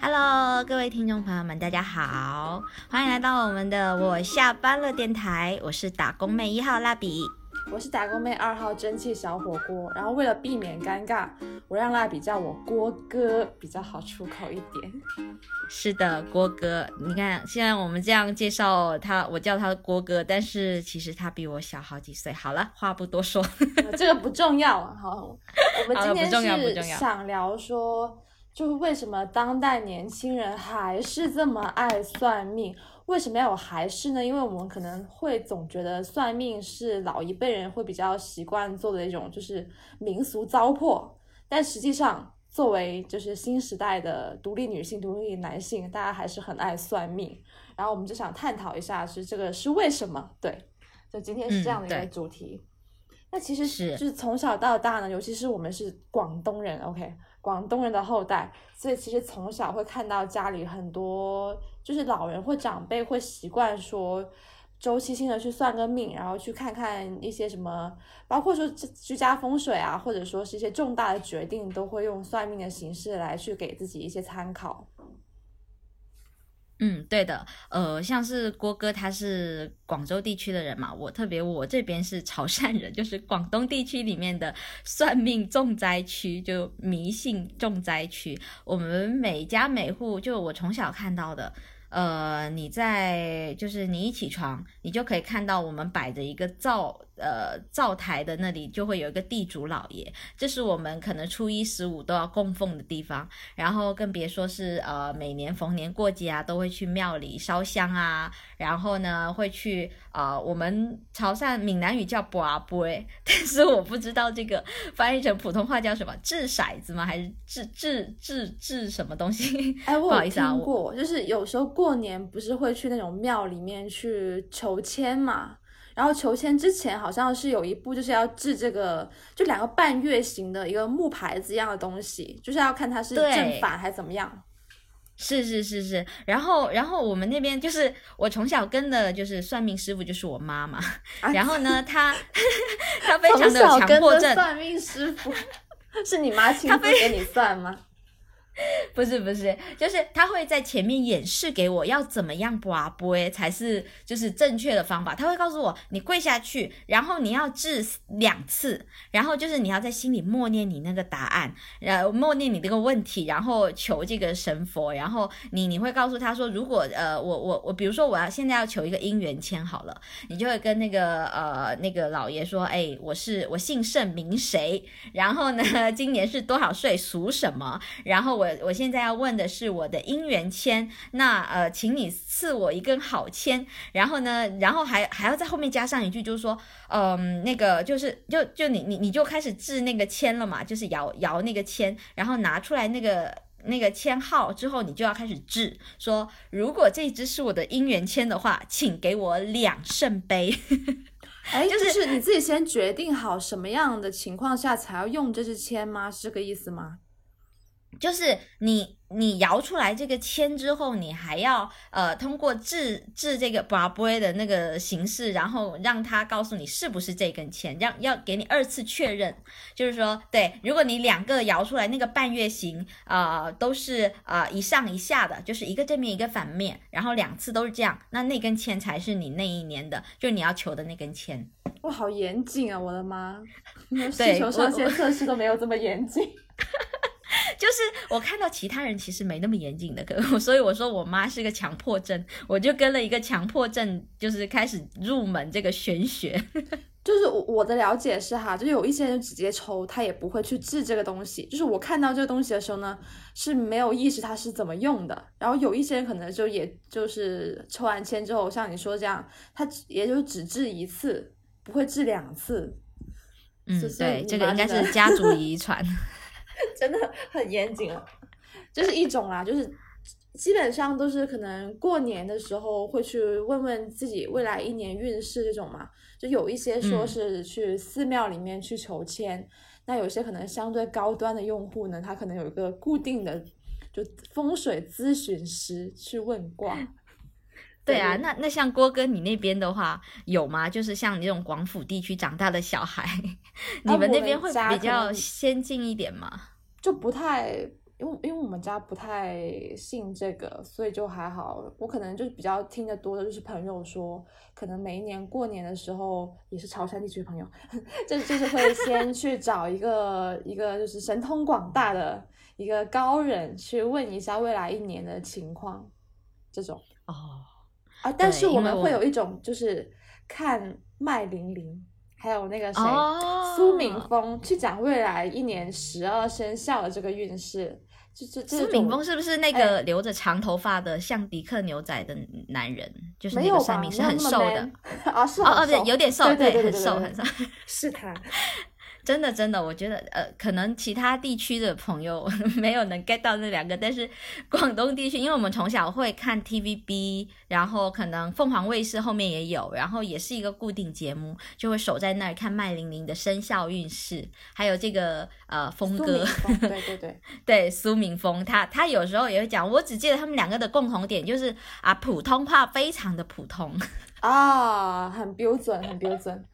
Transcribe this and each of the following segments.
Hello，各位听众朋友们，大家好，欢迎来到我们的我下班了电台，我是打工妹一号蜡笔，我是打工妹二号蒸汽小火锅。然后为了避免尴尬，我让蜡笔叫我郭哥比较好出口一点。是的，郭哥，你看现在我们这样介绍他，我叫他郭哥，但是其实他比我小好几岁。好了，话不多说，这个不重要。好，我们 今天是想聊说，就是为什么当代年轻人还是这么爱算命？为什么要有还是呢？因为我们可能会总觉得算命是老一辈人会比较习惯做的一种就是民俗糟粕，但实际上。作为就是新时代的独立女性、独立男性，大家还是很爱算命。然后我们就想探讨一下，是这个是为什么？对，就今天是这样的一个主题。那其实是就是从小到大呢，尤其是我们是广东人，OK，广东人的后代，所以其实从小会看到家里很多就是老人或长辈会习惯说周期性的去算个命，然后去看看一些什么，包括说居家风水啊，或者说是一些重大的决定，都会用算命的形式来去给自己一些参考。嗯，对的，呃，像是郭哥他是广州地区的人嘛，我特别我这边是潮汕人，就是广东地区里面的算命重灾区，就迷信重灾区。我们每家每户，就我从小看到的，呃，你在就是你一起床，你就可以看到我们摆着一个灶呃灶台的那里就会有一个地主老爷，这是我们可能初一十五都要供奉的地方。然后更别说是呃每年逢年过节啊，都会去庙里烧香啊，然后呢会去呃我们潮汕闽南语叫卜啊杯，但是我不知道这个翻译成普通话叫什么，掷骰子吗？还是掷掷掷掷什么东西？哎，不好意思啊，我就是有时候过年不是会去那种庙里面去求签嘛，然后求签之前好像是有一步就是要掷这个，就两个半月形的一个木牌子一样的东西，就是要看它是正反还是怎么样。是是是是，然后然后我们那边就是我从小跟的就是算命师傅就是我妈妈，啊然后呢 她她非从常的强迫症，算命师傅，是你妈亲自给你算吗？不 是不是，就是他会在前面演示给我要怎么样卜杯才是就是正确的方法。他会告诉我，你跪下去，然后你要掷两次，然后就是你要在心里默念你那个答案，呃，默念你这个问题，然后求这个神佛，然后你你会告诉他说，如果呃我我我，比如说我要现在要求一个姻缘签好了，你就会跟那个呃那个老爷说，哎，我是我姓盛名谁，然后呢 今年是多少岁，属什么，然后我我现在要问的是我的姻缘签，那呃，请你赐我一根好签，然后呢，然后还还要在后面加上一句，就是说，嗯、那个就是就就你你你就开始制那个签了嘛，就是摇摇那个签，然后拿出来那个。那个签号之后，你就要开始制，说如果这只是我的姻缘签的话，请给我两圣杯。哎，就就是是你自己先决定好什么样的情况下才要用这支签吗？是这个意思吗？就是你你摇出来这个签之后，你还要呃通过制制这个 b a b 的那个形式，然后让他告诉你是不是这根签，让要给你二次确认。就是说，对，如果你两个摇出来那个半月形，呃，都是呃一上一下的，就是一个正面一个反面，然后两次都是这样，那那根签才是你那一年的，就是你要求的那根签。哇，好严谨啊！我的妈，对地球上我线测试都没有这么严谨。就是我看到其他人其实没那么严谨的，可 所以我说我妈是个强迫症，我就跟了一个强迫症，就是开始入门这个玄学。就是我我的了解是哈，就是有一些人直接抽，他也不会去治这个东西。就是我看到这个东西的时候呢，是没有意识它是怎么用的。然后有一些人可能就也就是抽完签之后，像你说这样，他只也就只治一次，不会治两次，嗯，对，这个应该是家族遗传。真的很严谨了。这是一种啦，就是基本上都是可能过年的时候会去问问自己未来一年运势这种嘛。就有一些说嗯是去寺庙里面去求签，那有些可能相对高端的用户呢，他可能有一个固定的就风水咨询师去问卦。对啊，那那像郭哥你那边的话有吗？就是像你这种广府地区长大的小孩，你们那边会比较先进一点吗？就不太因为因为我们家不太信这个，所以就还好。我可能就是比较听得多的，就是朋友说，可能每一年过年的时候，也是潮汕地区的朋友，就就是会先去找一个一个就是神通广大的一个高人去问一下未来一年的情况，这种哦，啊。但是我们会有一种就是看麦玲玲，还有那个谁、哦苏敏峰去讲未来一年十二生肖的这个运势。就这这苏敏峰是不是那哎个留着长头发的像迪克牛仔的男人？就是？那个算命是很瘦的啊，是哦哦，对，有点瘦，对很瘦很瘦。是他。真的真的，我觉得呃，可能其他地区的朋友 没有能 get 到那两个，但是广东地区，因为我们从小会看 TVB，然后可能凤凰卫视后面也有，然后也是一个固定节目，就会守在那儿看麦玲玲的生肖运势，还有这个呃峰哥对对对，对 苏明峰，他他有时候也会讲，我只记得他们两个的共同点就是啊，普通话非常的普通。啊，很标准，很标准。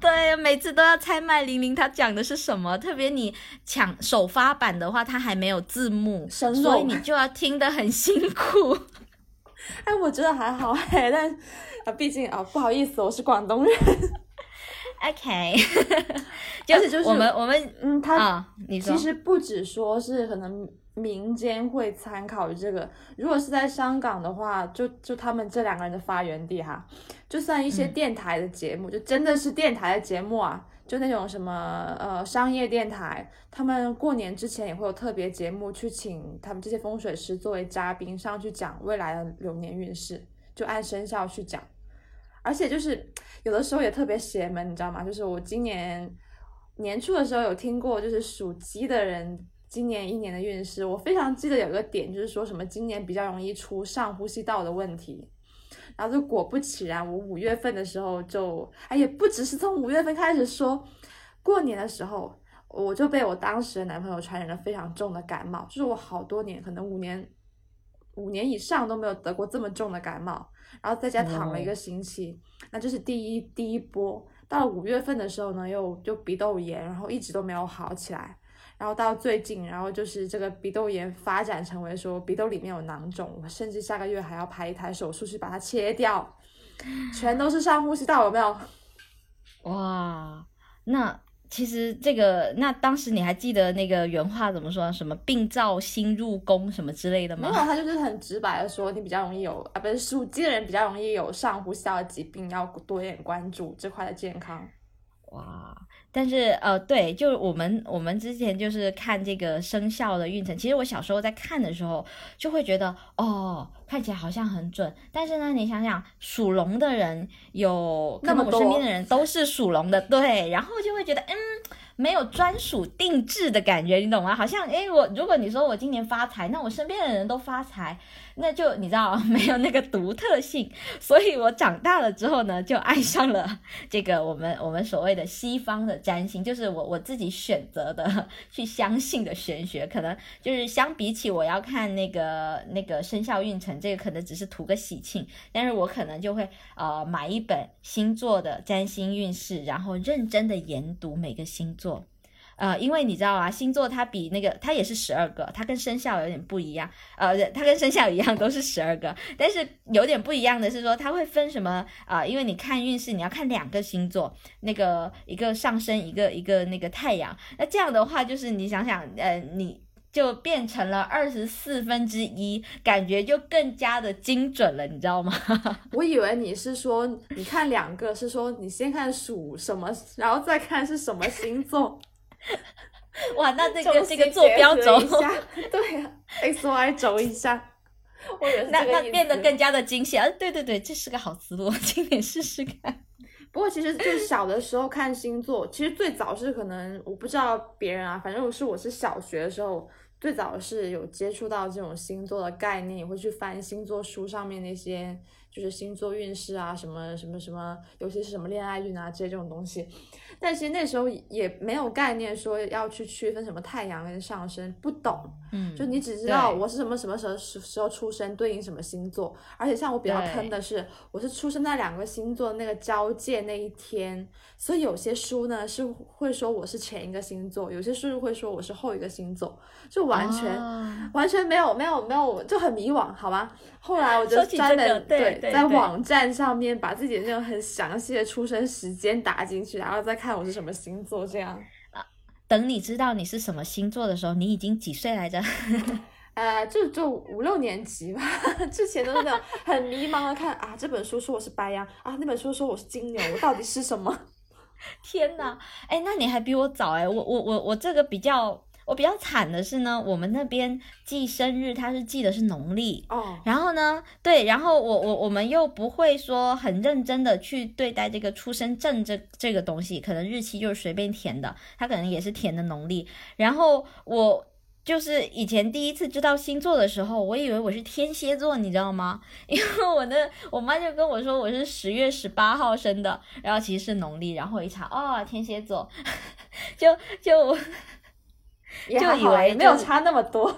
对，每次都要猜麦玲玲她讲的是什么，特别你抢首发版的话，它还没有字幕，所以你就要听得很辛苦。哎，我觉得还好哎，但啊，毕竟啊，不好意思，我是广东人。OK，就是就是我们我们嗯，他啊，你说其实不止说是可能民间会参考这个，如果是在香港的话，就就他们这两个人的发源地哈，就算一些嗯电台的节目，就真的是电台的节目啊，就那种什么呃商业电台，他们过年之前也会有特别节目去请他们这些风水师作为嘉宾上去讲未来的流年运势，就按生肖去讲。而且就是有的时候也特别邪门，你知道吗？就是我今年年初的时候有听过，就是属鸡的人今年一年的运势，我非常记得有个点，就是说什么今年比较容易出上呼吸道的问题。然后就果不其然，我五月份的时候就，哎也不只是从五月份开始说，过年的时候我就被我当时的男朋友传染了非常重的感冒，就是我好多年，可能五年五年以上都没有得过这么重的感冒，然后在家躺了一个星期，那这是第一第一波。到了五月份的时候呢，又就鼻窦炎，然后一直都没有好起来。然后到最近，然后就是这个鼻窦炎发展成为说鼻窦里面有囊肿，我甚至下个月还要排一台手术去把它切掉，全都是上呼吸道，有没有？哇，那其实这个，那当时你还记得那个原话怎么说？什么病灶新入宫什么之类的吗没有，吗？他就是很直白的说，你比较容易有啊，不是属鸡的人比较容易有上呼吸道的疾病，要多一点关注这块的健康。哇！但是呃，对，就是我们我们之前就是看这个生肖的运程，其实我小时候在看的时候就会觉得哦，看起来好像很准。但是呢，你想想，属龙的人有，可那么能我身边的人都是属龙的，对，然后就会觉得嗯。没有专属定制的感觉，你懂吗？好像诶，我如果你说我今年发财，那我身边的人都发财，那就你知道 没有那个独特性。所以我长大了之后呢，就爱上了这个我们我们所谓的西方的占星，就是我我自己选择的去相信的玄学，可能就是相比起我要看那个那个生肖运程，这个可能只是图个喜庆，但是我可能就会呃买一本星座的占星运势，然后认真的研读每个星座。呃，因为你知道啊，星座它比那个它也是十二个，它跟生肖有点不一样。呃，它跟生肖一样都是十二个，但是有点不一样的是说，它会分什么啊、因为你看运势，你要看两个星座，那个一个上升，一个一个那个太阳。那这样的话，就是你想想，呃，你就变成了二十四分之一，感觉就更加的精准了，你知道吗？我以为你是说你看两个，是说你先看属什么，然后再看是什么星座。哇，那这中个这个坐标轴一。下，对呀、x Y 轴一下。那那变得更加的精细啊！对对对，这是个好思路，今年试试看。不过其实就小的时候看星座，其实最早是可能我不知道别人啊，反正我是我是小学的时候，最早是有接触到这种星座的概念，也会去翻星座书上面那些就是星座运势啊，什么什么什么，尤其是什么恋爱运啊这些这种东西。但其实那时候也没有概念说要去区分什么太阳跟上升，不懂。嗯，就你只知道我是什么什么时候时时候出生，对应什么星座。而且像我比较坑的是，我是出生在两个星座那个交界那一天，所以有些书呢是会说我是前一个星座，有些书会说我是后一个星座，就完全、哦完全没有没有没有，就很迷惘，好吧？后来我就专门这个对对在网站上面把自己的那种很详细的出生时间打进去，然后再看我是什么星座，这样。等你知道你是什么星座的时候，你已经几岁来着？呃，就就五六年级吧，之前都是那种很迷茫的看啊，这本书说我是白羊啊，那本书说我是金牛，我到底是什么？天呐，哎，那你还比我早哎，我我我我这个比较，我比较惨的是呢，我们那边记生日，他是记的是农历。哦，然后呢，对，然后我我我们又不会说很认真的去对待这个出生证这这个东西，可能日期就是随便填的，他可能也是填的农历。然后我就是以前第一次知道星座的时候，我以为我是天蝎座，你知道吗？因为我的我妈就跟我说我是十月十八号生的，然后其实是农历，然后我一查，哦，天蝎座，就就就以也还好啊为没有差那么多。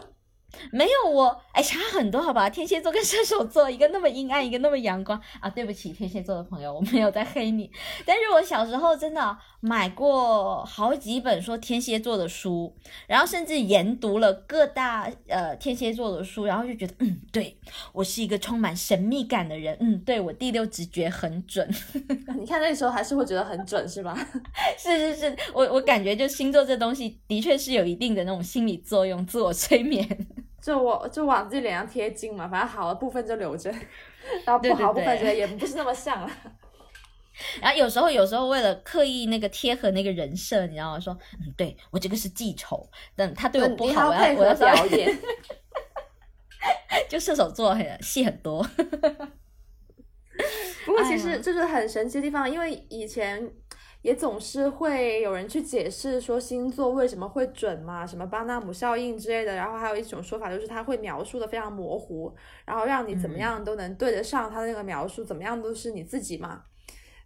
没有我，哎，差很多好吧？天蝎座跟射手座，一个那么阴暗，一个那么阳光啊！对不起，天蝎座的朋友，我没有在黑你。但是我小时候真的买过好几本说天蝎座的书，然后甚至研读了各大呃天蝎座的书，然后就觉得，嗯，对我是一个充满神秘感的人，嗯，对我第六直觉很准。你看那时候还是会觉得很准，是吧？是是是，我我感觉就星座这东西的确是有一定的那种心理作用，自我催眠。就我就往自己脸上贴金嘛，反正好的部分就留着，然后不好的部分对觉得也不是那么像了。然后有时候，有时候为了刻意那个贴合那个人设，你知道吗？说，嗯，对我这个是记仇，等他对我不好，我要我要表表演。就射手座很戏很多。不过其实这是很神奇的地方，因为以前也总是会有人去解释说星座为什么会准嘛，什么巴纳姆效应之类的，然后还有一种说法就是他会描述的非常模糊，然后让你怎么嗯样都能对得上他的那个描述，怎么样都是你自己嘛。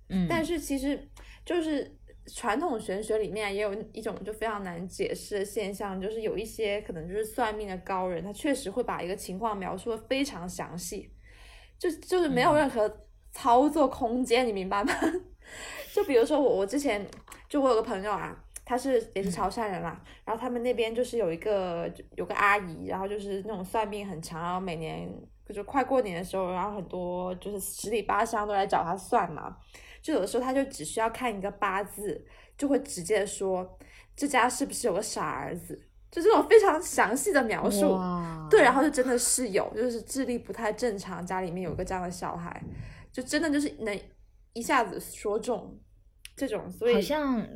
嗯，但是其实就是传统玄学里面也有一种就非常难解释的现象，就是有一些可能就是算命的高人，他确实会把一个情况描述的非常详细，就就是没有嗯任何操作空间，你明白吗？就比如说我我之前就我有个朋友啊。他是也是潮汕人啦，然后他们那边就是有一个有个阿姨，然后就是那种算命很强，然后每年就快过年的时候，然后很多就是十里八乡都来找他算嘛，就有的时候他就只需要看一个八字，就会直接说这家是不是有个傻儿子，就这种非常详细的描述。对，然后就真的是有，就是智力不太正常，家里面有个这样的小孩，就真的就是能一下子说中这种，所以好像，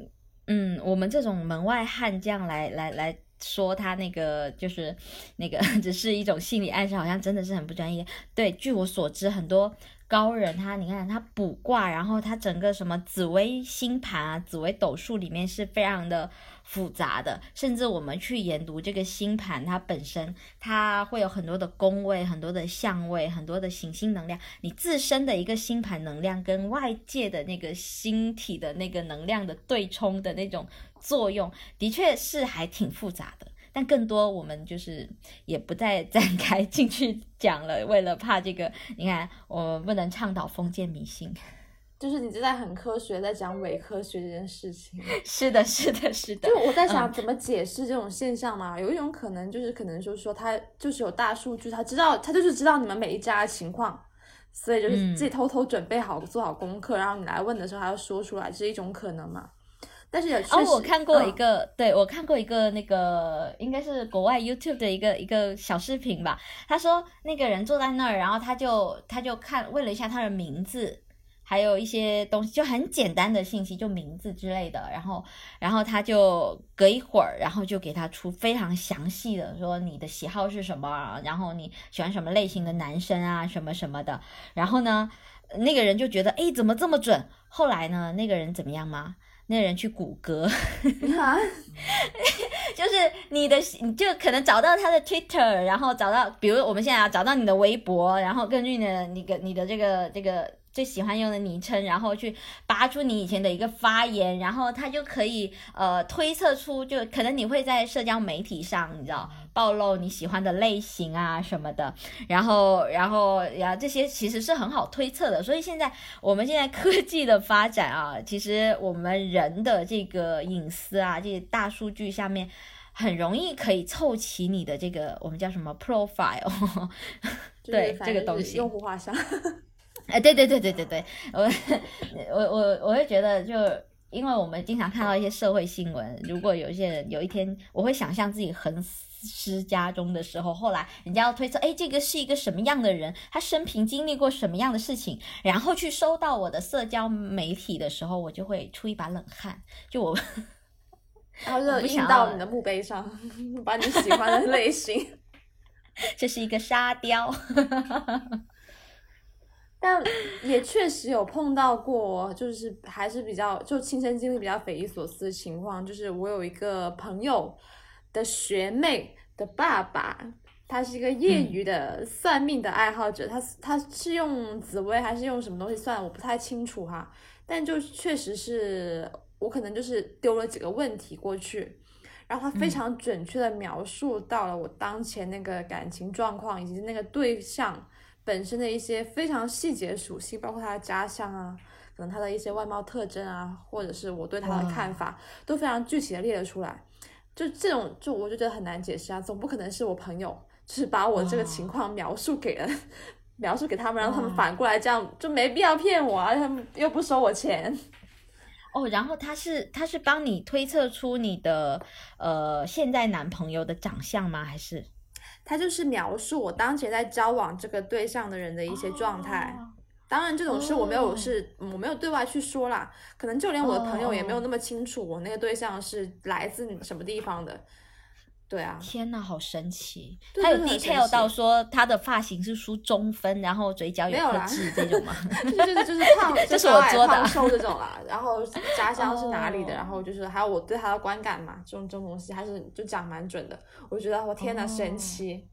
嗯，我们这种门外汉这样来来来说他那个就是那个 只是一种心理暗示，好像真的是很不专业。对，据我所知，很多高人他你看他卜卦，然后他整个什么紫微星盘啊、紫微斗数里面是非常的复杂的，甚至我们去研读这个星盘，它本身它会有很多的宫位、很多的相位、很多的行星能量，你自身的一个星盘能量跟外界的那个星体的那个能量的对冲的那种作用，的确是还挺复杂的。但更多我们就是也不再展开进去讲了，为了怕这个，你看我们不能倡导封建迷信。就是你就在很科学在讲伪科学这件事情。是的，是的，是的就。我在想怎么解释这种现象嘛？有一种可能就是可能就是说他就是有大数据，他知道他就是知道你们每一家的情况，所以就是嗯自己偷偷准备好、做好功课，然后你来问的时候还要说出来，这是一种可能嘛？但是也确实，哦，我看过一嗯个，对我看过一个那个应该是国外 YouTube 的一个一个小视频吧。他说那个人坐在那儿，然后他就他就看问了一下他的名字，还有一些东西，就很简单的信息，就名字之类的。然后然后他就隔一会儿，然后就给他出非常详细的说你的喜好是什么，然后你喜欢什么类型的男生啊，什么什么的。然后呢，那个人就觉得诶，怎么这么准？后来呢，那个人怎么样吗？那个人去谷歌，就是你的，你就可能找到他的 Twitter，然后找到，比如我们现在要找到你的微博，然后根据你的你个你的这个这个。最喜欢用的昵称，然后去扒出你以前的一个发言，然后他就可以呃推测出，就可能你会在社交媒体上，你知道暴露你喜欢的类型啊什么的，然后然后呀这些其实是很好推测的。所以现在我们现在科技的发展啊，其实我们人的这个隐私啊，这些大数据下面很容易可以凑齐你的这个我们叫什么 profile，对这个东西用户画像。哎，对对对对对对，我我我我会觉得，就因为我们经常看到一些社会新闻，如果有一些人有一天，我会想象自己横尸家中的时候，后来人家要推测，哎，这个是一个什么样的人，他生平经历过什么样的事情，然后去收到我的社交媒体的时候，我就会出一把冷汗，就我，然后就印到你的墓碑上，把你喜欢的类型，这是一个沙雕。但也确实有碰到过，就是还是比较就亲身经历比较匪夷所思的情况，就是我有一个朋友的学妹的爸爸，他是一个业余的算命的爱好者，他他是用紫薇还是用什么东西算，我不太清楚哈，但就确实是我可能就是丢了几个问题过去，然后他非常准确的描述到了我当前那个感情状况以及那个对象。本身的一些非常细节属性，包括他的家乡啊，可能他的一些外貌特征啊，或者是我对他的看法，都非常具体的列了出来。就这种，就我就觉得很难解释啊，总不可能是我朋友就是把我这个情况描述给了，描述给他们，让他们反过来这样，就没必要骗我啊，他们又不收我钱。哦，然后他是他是帮你推测出你的呃现在男朋友的长相吗？还是？他就是描述我当前在交往这个对象的人的一些状态，当然这种事我没有是，我没有对外去说啦，可能就连我的朋友也没有那么清楚我那个对象是来自什么地方的。对啊，天哪，好神奇！他有 detail 到说他的发型是梳中分，然后嘴角有颗痣这种吗？就是就是胖，这是我做的，瘦这种啦。然后家乡是哪里的？然后就是还有我对他的观感嘛，这种这种东西还是就讲蛮准的。我觉得我天哪，神奇！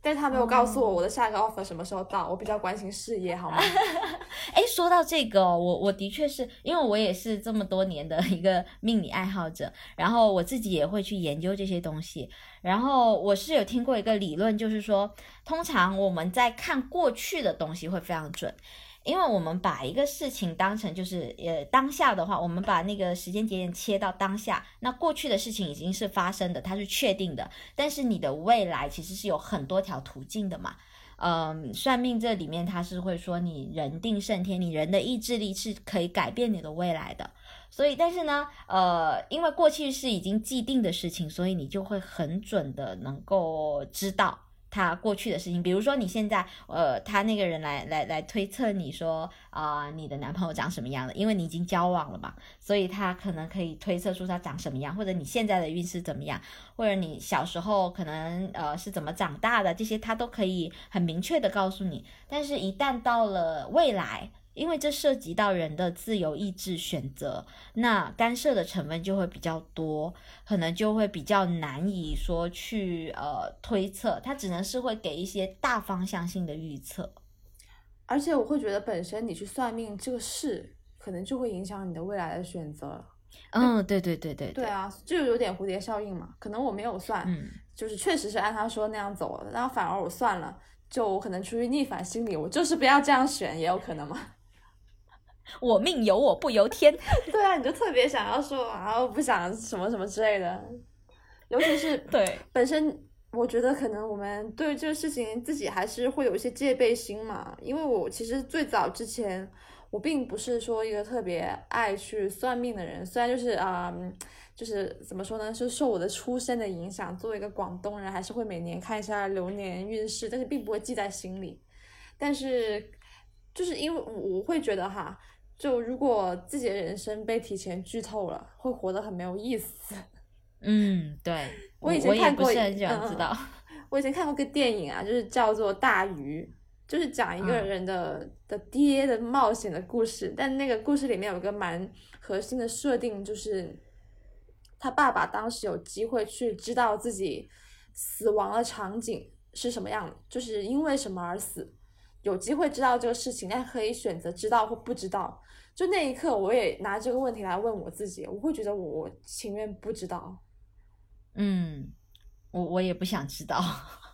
但是他没有告诉我我的下一个 offer 什么时候到，我比较关心事业，好吗？哎，说到这个，我我的确是因为我也是这么多年的一个 命理爱好者，然后我自己也会去研究这些东西，然后我是有听过一个理论，就是说，通常我们在看过去的东西会非常准。因为我们把一个事情当成就是呃当下的话，我们把那个时间节点切到当下，那过去的事情已经是发生的，它是确定的。但是你的未来其实是有很多条途径的嘛。嗯，算命这里面它是会说你人定胜天，你人的意志力是可以改变你的未来的。所以，但是呢，呃，因为过去是已经既定的事情，所以你就会很准的能够知道。他过去的事情，比如说你现在，呃，他那个人来来来推测你说啊，你的男朋友长什么样的？因为你已经交往了嘛，所以他可能可以推测出他长什么样，或者你现在的运势怎么样，或者你小时候可能呃是怎么长大的，这些他都可以很明确的告诉你。但是，一旦到了未来，因为这涉及到人的自由意志选择，那干涉的成分就会比较多，可能就会比较难以说去呃推测，它只能是会给一些大方向性的预测。而且我会觉得，本身你去算命这个事，可能就会影响你的未来的选择。嗯，对对对对。对啊，就有点蝴蝶效应嘛。可能我没有算，就是确实是按他说那样走了，然后反而我算了，就我可能出于逆反心理，我就是不要这样选，也有可能嘛。我命由我不由天，对啊，你就特别想要说啊，我不想什么什么之类的，尤其是 对本身，我觉得可能我们对这个事情自己还是会有一些戒备心嘛。因为我其实最早之前，我并不是说一个特别爱去算命的人，虽然就是啊，就是怎么说呢，是受我的出身的影响，作为一个广东人，还是会每年看一下流年运势，但是并不会记在心里。但是就是因为我会觉得哈。就如果自己的人生被提前剧透了，会活得很没有意思。嗯，对，我以前看过，知道。我以前看过个电影啊，就是叫做《大鱼》，就是讲一个人的的爹的冒险的故事。但那个故事里面有个蛮核心的设定，就是他爸爸当时有机会去知道自己死亡的场景是什么样，就是因为什么而死，有机会知道这个事情，但可以选择知道或不知道。就那一刻，我也拿这个问题来问我自己，我会觉得我情愿不知道。嗯，我我也不想知道，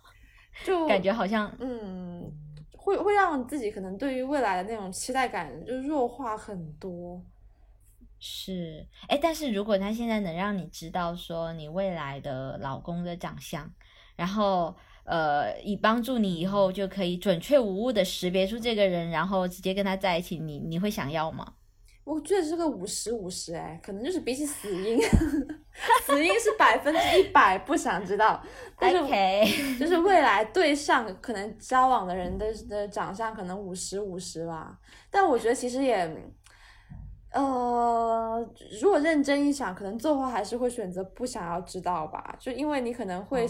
就感觉好像嗯，会会让自己可能对于未来的那种期待感就弱化很多。是，哎，但是如果他现在能让你知道说你未来的老公的长相，然后呃，以帮助你以后就可以准确无误的识别出这个人，然后直接跟他在一起，你你会想要吗？我觉得是个五十五十，哎，可能就是比起死因，死因是百分之一百不想知道，但是 就是未来对象可能交往的人的的长相可能五十五十吧，但我觉得其实也，呃，如果认真一想，可能最后还是会选择不想要知道吧，就因为你可能会。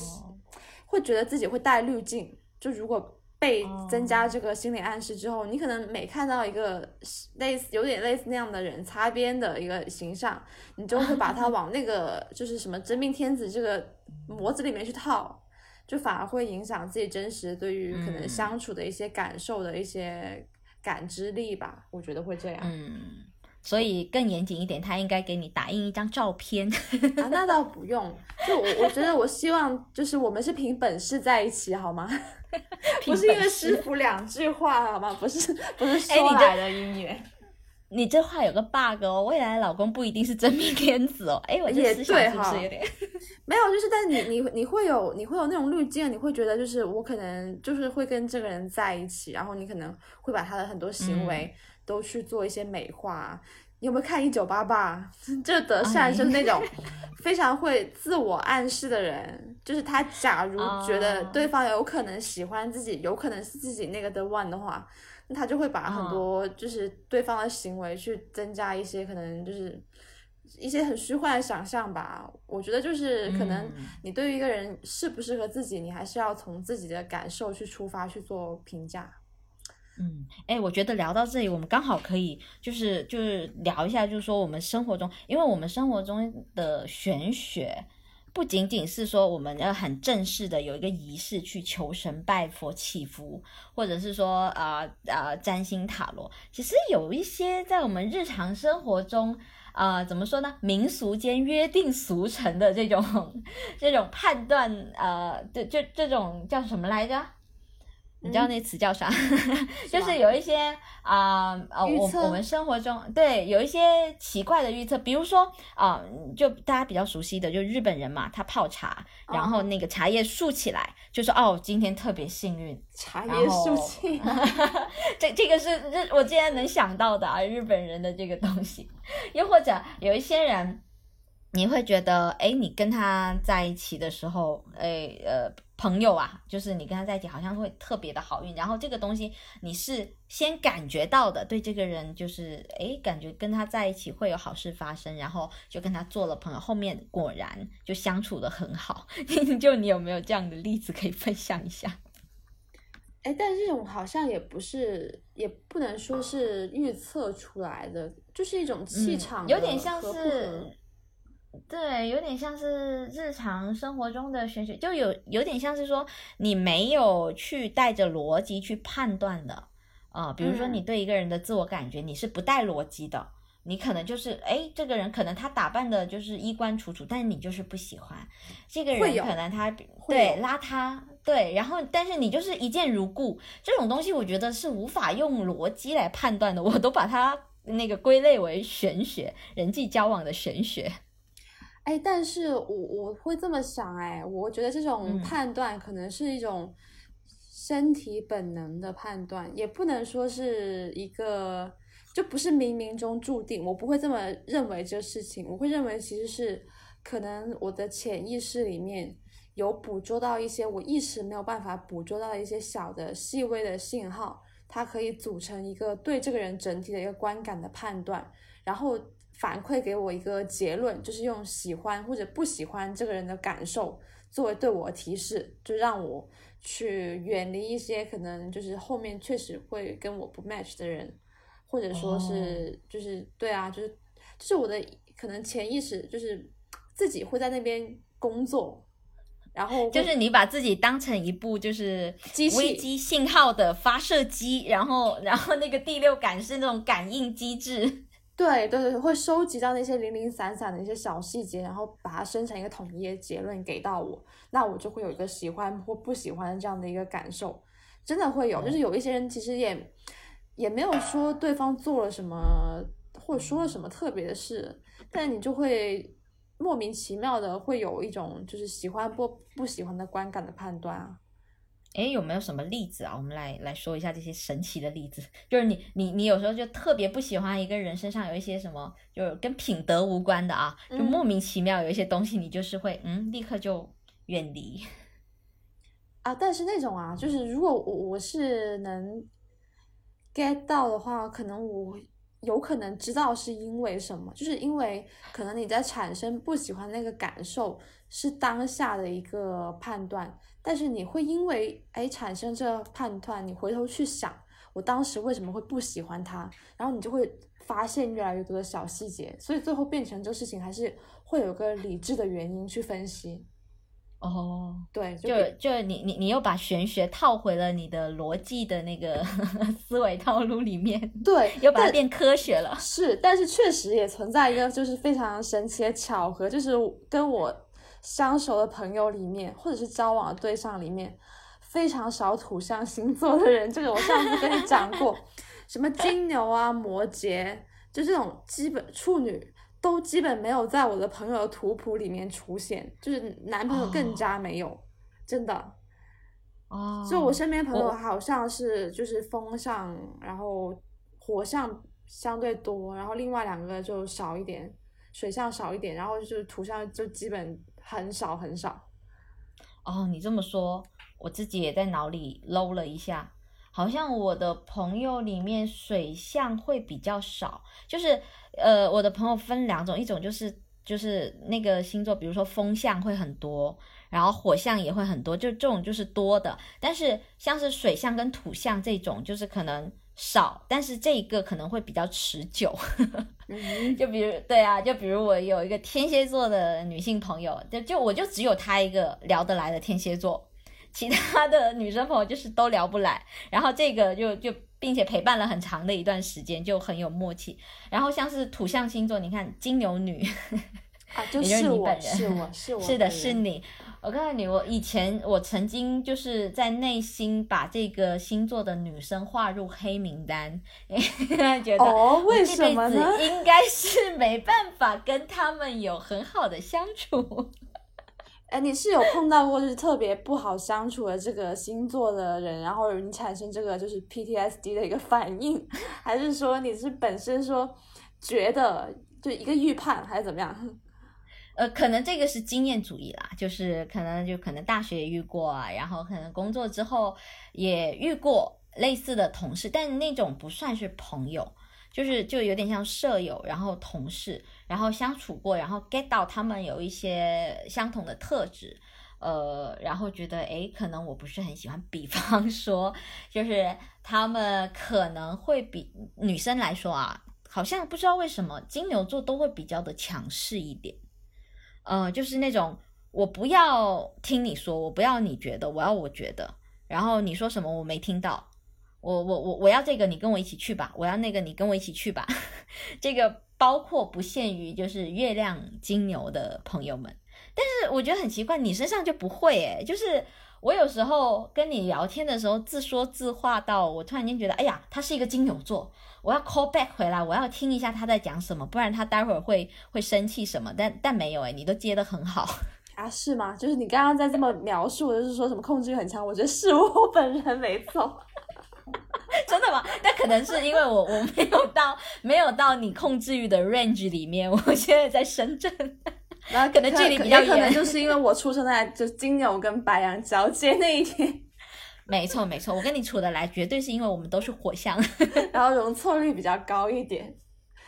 会觉得自己会带滤镜，就如果被增加这个心理暗示之后，你可能每看到一个类似有点类似那样的人擦边的一个形象，你就会把他 往那个就是什么真命天子这个模子里面去套，就反而会影响自己真实对于可能相处的一些感受的一些感知力吧，我觉得会这样。嗯。所以更严谨一点，他应该给你打印一张照片。啊，那倒不用。就我，我觉得我希望就是我们是凭本事在一起，好吗？不是因为师傅两句话，好吗？不是，不是说来的音乐。你这话有个 bug 哦，未来老公不一定是真命天子哦。哎，我这思想是不是有点？没有，就是，但是你你你会有你会有那种滤镜，你会觉得就是我可能就是会跟这个人在一起，然后你可能会把他的很多行为。都去做一些美化，你有没有看《一九八八》？这德善是那种 非常会自我暗示的人，就是他假如觉得对方有可能喜欢自己，有可能是自己那个的 one 的话，那他就会把很多就是对方的行为去增加一些可能就是一些很虚幻的想象吧。我觉得就是可能你对于一个人适不适合自己，你还是要从自己的感受去出发去做评价。嗯，哎，我觉得聊到这里，我们刚好可以就是就是聊一下，就是说我们生活中，因为我们生活中的玄学，不仅仅是说我们要很正式的有一个仪式去求神拜佛祈福，或者是说啊啊占星塔罗，其实有一些在我们日常生活中，啊怎么说呢？民俗间约定俗成的这种 这种判断，呃，这就这种叫什么来着？你知道那词叫啥？就是有一些啊呃，我我们生活中对有一些奇怪的预测，比如说啊，就大家比较熟悉的，就日本人嘛，他泡茶，然后那个茶叶竖起来，就说哦，今天特别幸运。茶叶竖起，这这个是日我竟然能想到的啊，日本人的这个东西。又或者有一些人，你会觉得哎，你跟他在一起的时候，哎呃。朋友啊，就是你跟他在一起，好像会特别的好运。然后这个东西你是先感觉到的，对这个人就是哎，感觉跟他在一起会有好事发生，然后就跟他做了朋友。后面果然就相处的很好。就你有没有这样的例子可以分享一下？哎，但这种好像也不是，也不能说是预测出来的，就是一种气场，有点像是。对，有点像是日常生活中的玄学，就有有点像是说你没有去带着逻辑去判断的，啊，比如说你对一个人的自我感觉，你是不带逻辑的，你可能就是哎，这个人可能他打扮的就是衣冠楚楚，但是你就是不喜欢。这个人，可能他对邋遢，对，然后但是你就是一见如故，这种东西我觉得是无法用逻辑来判断的，我都把它那个归类为玄学，人际交往的玄学。哎，但是我我会这么想，哎，我觉得这种判断可能是一种身体本能的判断，也不能说是一个，就不是冥冥中注定。我不会这么认为这事情，我会认为其实是可能我的潜意识里面有捕捉到一些我意识没有办法捕捉到的一些小的细微的信号，它可以组成一个对这个人整体的一个观感的判断，然后。反馈给我一个结论，就是用喜欢或者不喜欢这个人的感受作为对我的提示，就让我去远离一些可能就是后面确实会跟我不 match 的人，或者说是就是对啊，就是就是我的可能潜意识就是自己会在那边工作，然后就是你把自己当成一部就是危机信号的发射机，然后然后那个第六感是那种感应机制。对对对，会收集到那些零零散散的一些小细节，然后把它生成一个统一的结论给到我，那我就会有一个喜欢或不喜欢这样的一个感受，真的会有，就是有一些人其实也也没有说对方做了什么或者说了什么特别的事，但你就会莫名其妙的会有一种就是喜欢或不喜欢的观感的判断啊。诶，有没有什么例子啊？我们来来说一下这些神奇的例子。就是你你你有时候就特别不喜欢一个人身上有一些什么，就是跟品德无关的啊，就嗯莫名其妙有一些东西，你就是会嗯立刻就远离。啊，但是那种啊，就是如果我我是能 get 到的话，可能我有可能知道是因为什么，就是因为可能你在产生不喜欢那个感受是当下的一个判断，但是你会因为哎产生这个判断，你回头去想我当时为什么会不喜欢他，然后你就会发现越来越多的小细节，所以最后变成这个事情还是会有个理智的原因去分析。哦，对，就就你你你又把玄学套回了你的逻辑的那个 思维套路里面，对，又把它变科学了。是，但是确实也存在一个就是非常神奇的巧合，就是跟我相熟的朋友里面，或者是交往的对象里面，非常少土象星座的人。这个我上次跟你讲过，什么金牛啊、摩羯，就这种基本处女。都基本没有在我的朋友的图谱里面出现，就是男朋友更加没有，真的。哦，就我身边朋友好像是就是风象，然后火象相对多，然后另外两个就少一点，水象少一点，然后就是土象就基本很少很少。哦，你这么说，我自己也在脑里搂了一下，好像我的朋友里面水象会比较少，就是呃，我的朋友分两种，一种就是就是那个星座，比如说风象会很多，然后火象也会很多，就这种就是多的，但是像是水象跟土象这种，就是可能少，但是这一个可能会比较持久。嗯，就比如对啊，就比如我有一个天蝎座的女性朋友，就就我就只有她一个聊得来的天蝎座，其他的女生朋友就是都聊不来。然后这个就就并且陪伴了很长的一段时间，就很有默契。然后像是土象星座，你看金牛女，啊，就是你本人是我是我 是的，是你。我告诉你，我以前我曾经就是在内心把这个星座的女生划入黑名单，觉得哦，为我这辈子什么呢？应该是没办法跟他们有很好的相处。哎，你是有碰到过就是特别不好相处的这个星座的人，然后你产生这个就是 PTSD 的一个反应，还是说你是本身说觉得就一个预判，还是怎么样？呃，可能这个是经验主义啦，就是可能就可能大学也遇过啊，然后可能工作之后也遇过类似的同事，但那种不算是朋友，就是就有点像舍友，然后同事，然后相处过，然后 get 到他们有一些相同的特质，呃，然后觉得诶，可能我不是很喜欢。比方说，就是他们可能会比女生来说啊，好像不知道为什么金牛座都会比较的强势一点。呃，就是那种我不要听你说，我不要你觉得，我要我觉得。然后你说什么我没听到，我我我我要这个，你跟我一起去吧。我要那个，你跟我一起去吧。这个包括不限于就是月亮金牛的朋友们，但是我觉得很奇怪，你身上就不会诶，就是我有时候跟你聊天的时候自说自话到我突然间觉得，哎呀，他是一个金牛座，我要 call back 回来，我要听一下他在讲什么，不然他待会儿会会生气什么。但但没有诶，你都接得很好。啊，是吗？就是你刚刚在这么描述，就是说什么控制欲很强，我觉得是我本人没错。真的吗？那可能是因为我我没有到没有到你控制欲的 range 里面，我现在在深圳，然后可能距离比较远可能远就是因为我出生在就金牛跟白羊交接那一天，没错没错，我跟你处得来，绝对是因为我们都是火象。然后容错率比较高一点。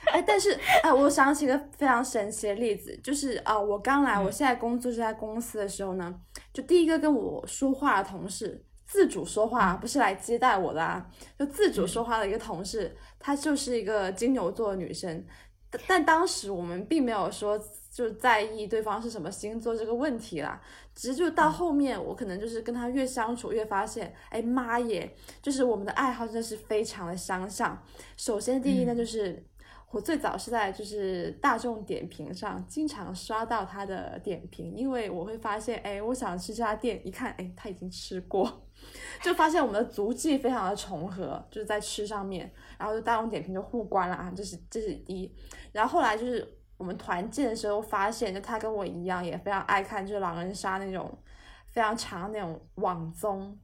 哎，但是哎，我想起一个非常神奇的例子，就是啊、我刚来，我嗯现在工作这家公司的时候呢，就第一个跟我说话的同事，自主说话，不是来接待我的啊，就自主说话的一个同事，她就是一个金牛座的女生，但但当时我们并没有说就在意对方是什么星座这个问题啦。只是就到后面，我可能就是跟他越相处越发现，哎妈耶，就是我们的爱好真的是非常的相像。首先第一呢，就是我最早是在就是大众点评上经常刷到他的点评，因为我会发现，哎，我想吃这家店，一看，哎，他已经吃过，就发现我们的足迹非常的重合，就是在吃上面，然后就大众点评就互关了啊，这是这是一。然后后来就是我们团建的时候发现，就他跟我一样也非常爱看就是狼人杀那种非常长的那种网综，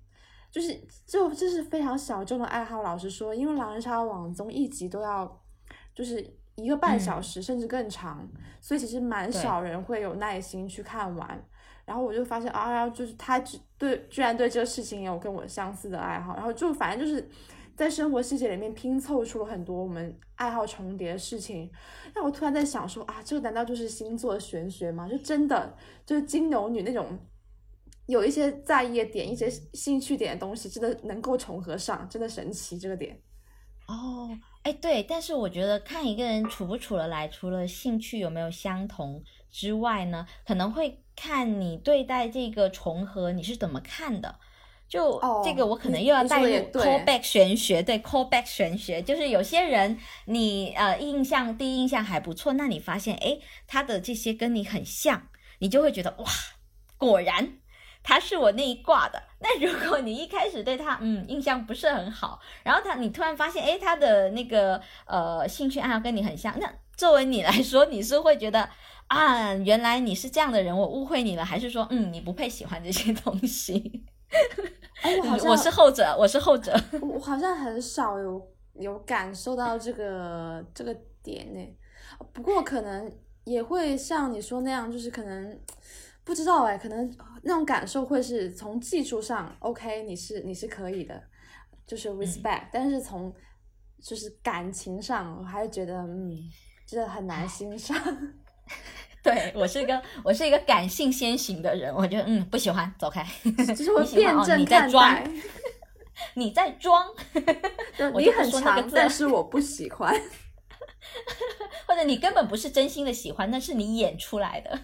就是就这是非常小众的爱好。老实说，因为狼人杀网综一集都要就是一个半小时甚至更长，所以其实蛮少人会有耐心去看完。然后我就发现啊，就是他只对居然对这个事情也有跟我相似的爱好，然后就反正就是在生活细节里面拼凑出了很多我们爱好重叠的事情。那我突然在想说啊，这个难道就是星座玄学吗？就真的就是金牛女那种有一些在意的点、一些兴趣点的东西，真的能够重合上，真的神奇这个点。哦，哎，对，但是我觉得看一个人处不处得来，除了兴趣有没有相同之外呢，可能会。看你对待这个重合你是怎么看的？就这个我可能又要带入 callback 玄学，对 callback 玄学，就是有些人你呃印象第一印象还不错，那你发现哎他的这些跟你很像，你就会觉得哇，果然他是我那一卦的。那如果你一开始对他嗯印象不是很好，然后他你突然发现哎他的那个呃兴趣爱好跟你很像，那作为你来说，你是会觉得？啊，原来你是这样的人，我误会你了，还是说，嗯，你不配喜欢这些东西？哎，我 好像我是后者，我是后者，我好像很少有有感受到这个这个点呢。不过可能也会像你说那样，就是可能不知道哎，可能那种感受会是从技术上 OK，你是你是可以的，就是 respect，但是从就是感情上，我还是觉得嗯，真的很难欣赏。对我是一个我是一个感性先行的人，我觉得嗯不喜欢，走开。就是我辩证看待，你在装，你很强，但是我不喜欢，或者你根本不是真心的喜欢，那是你演出来的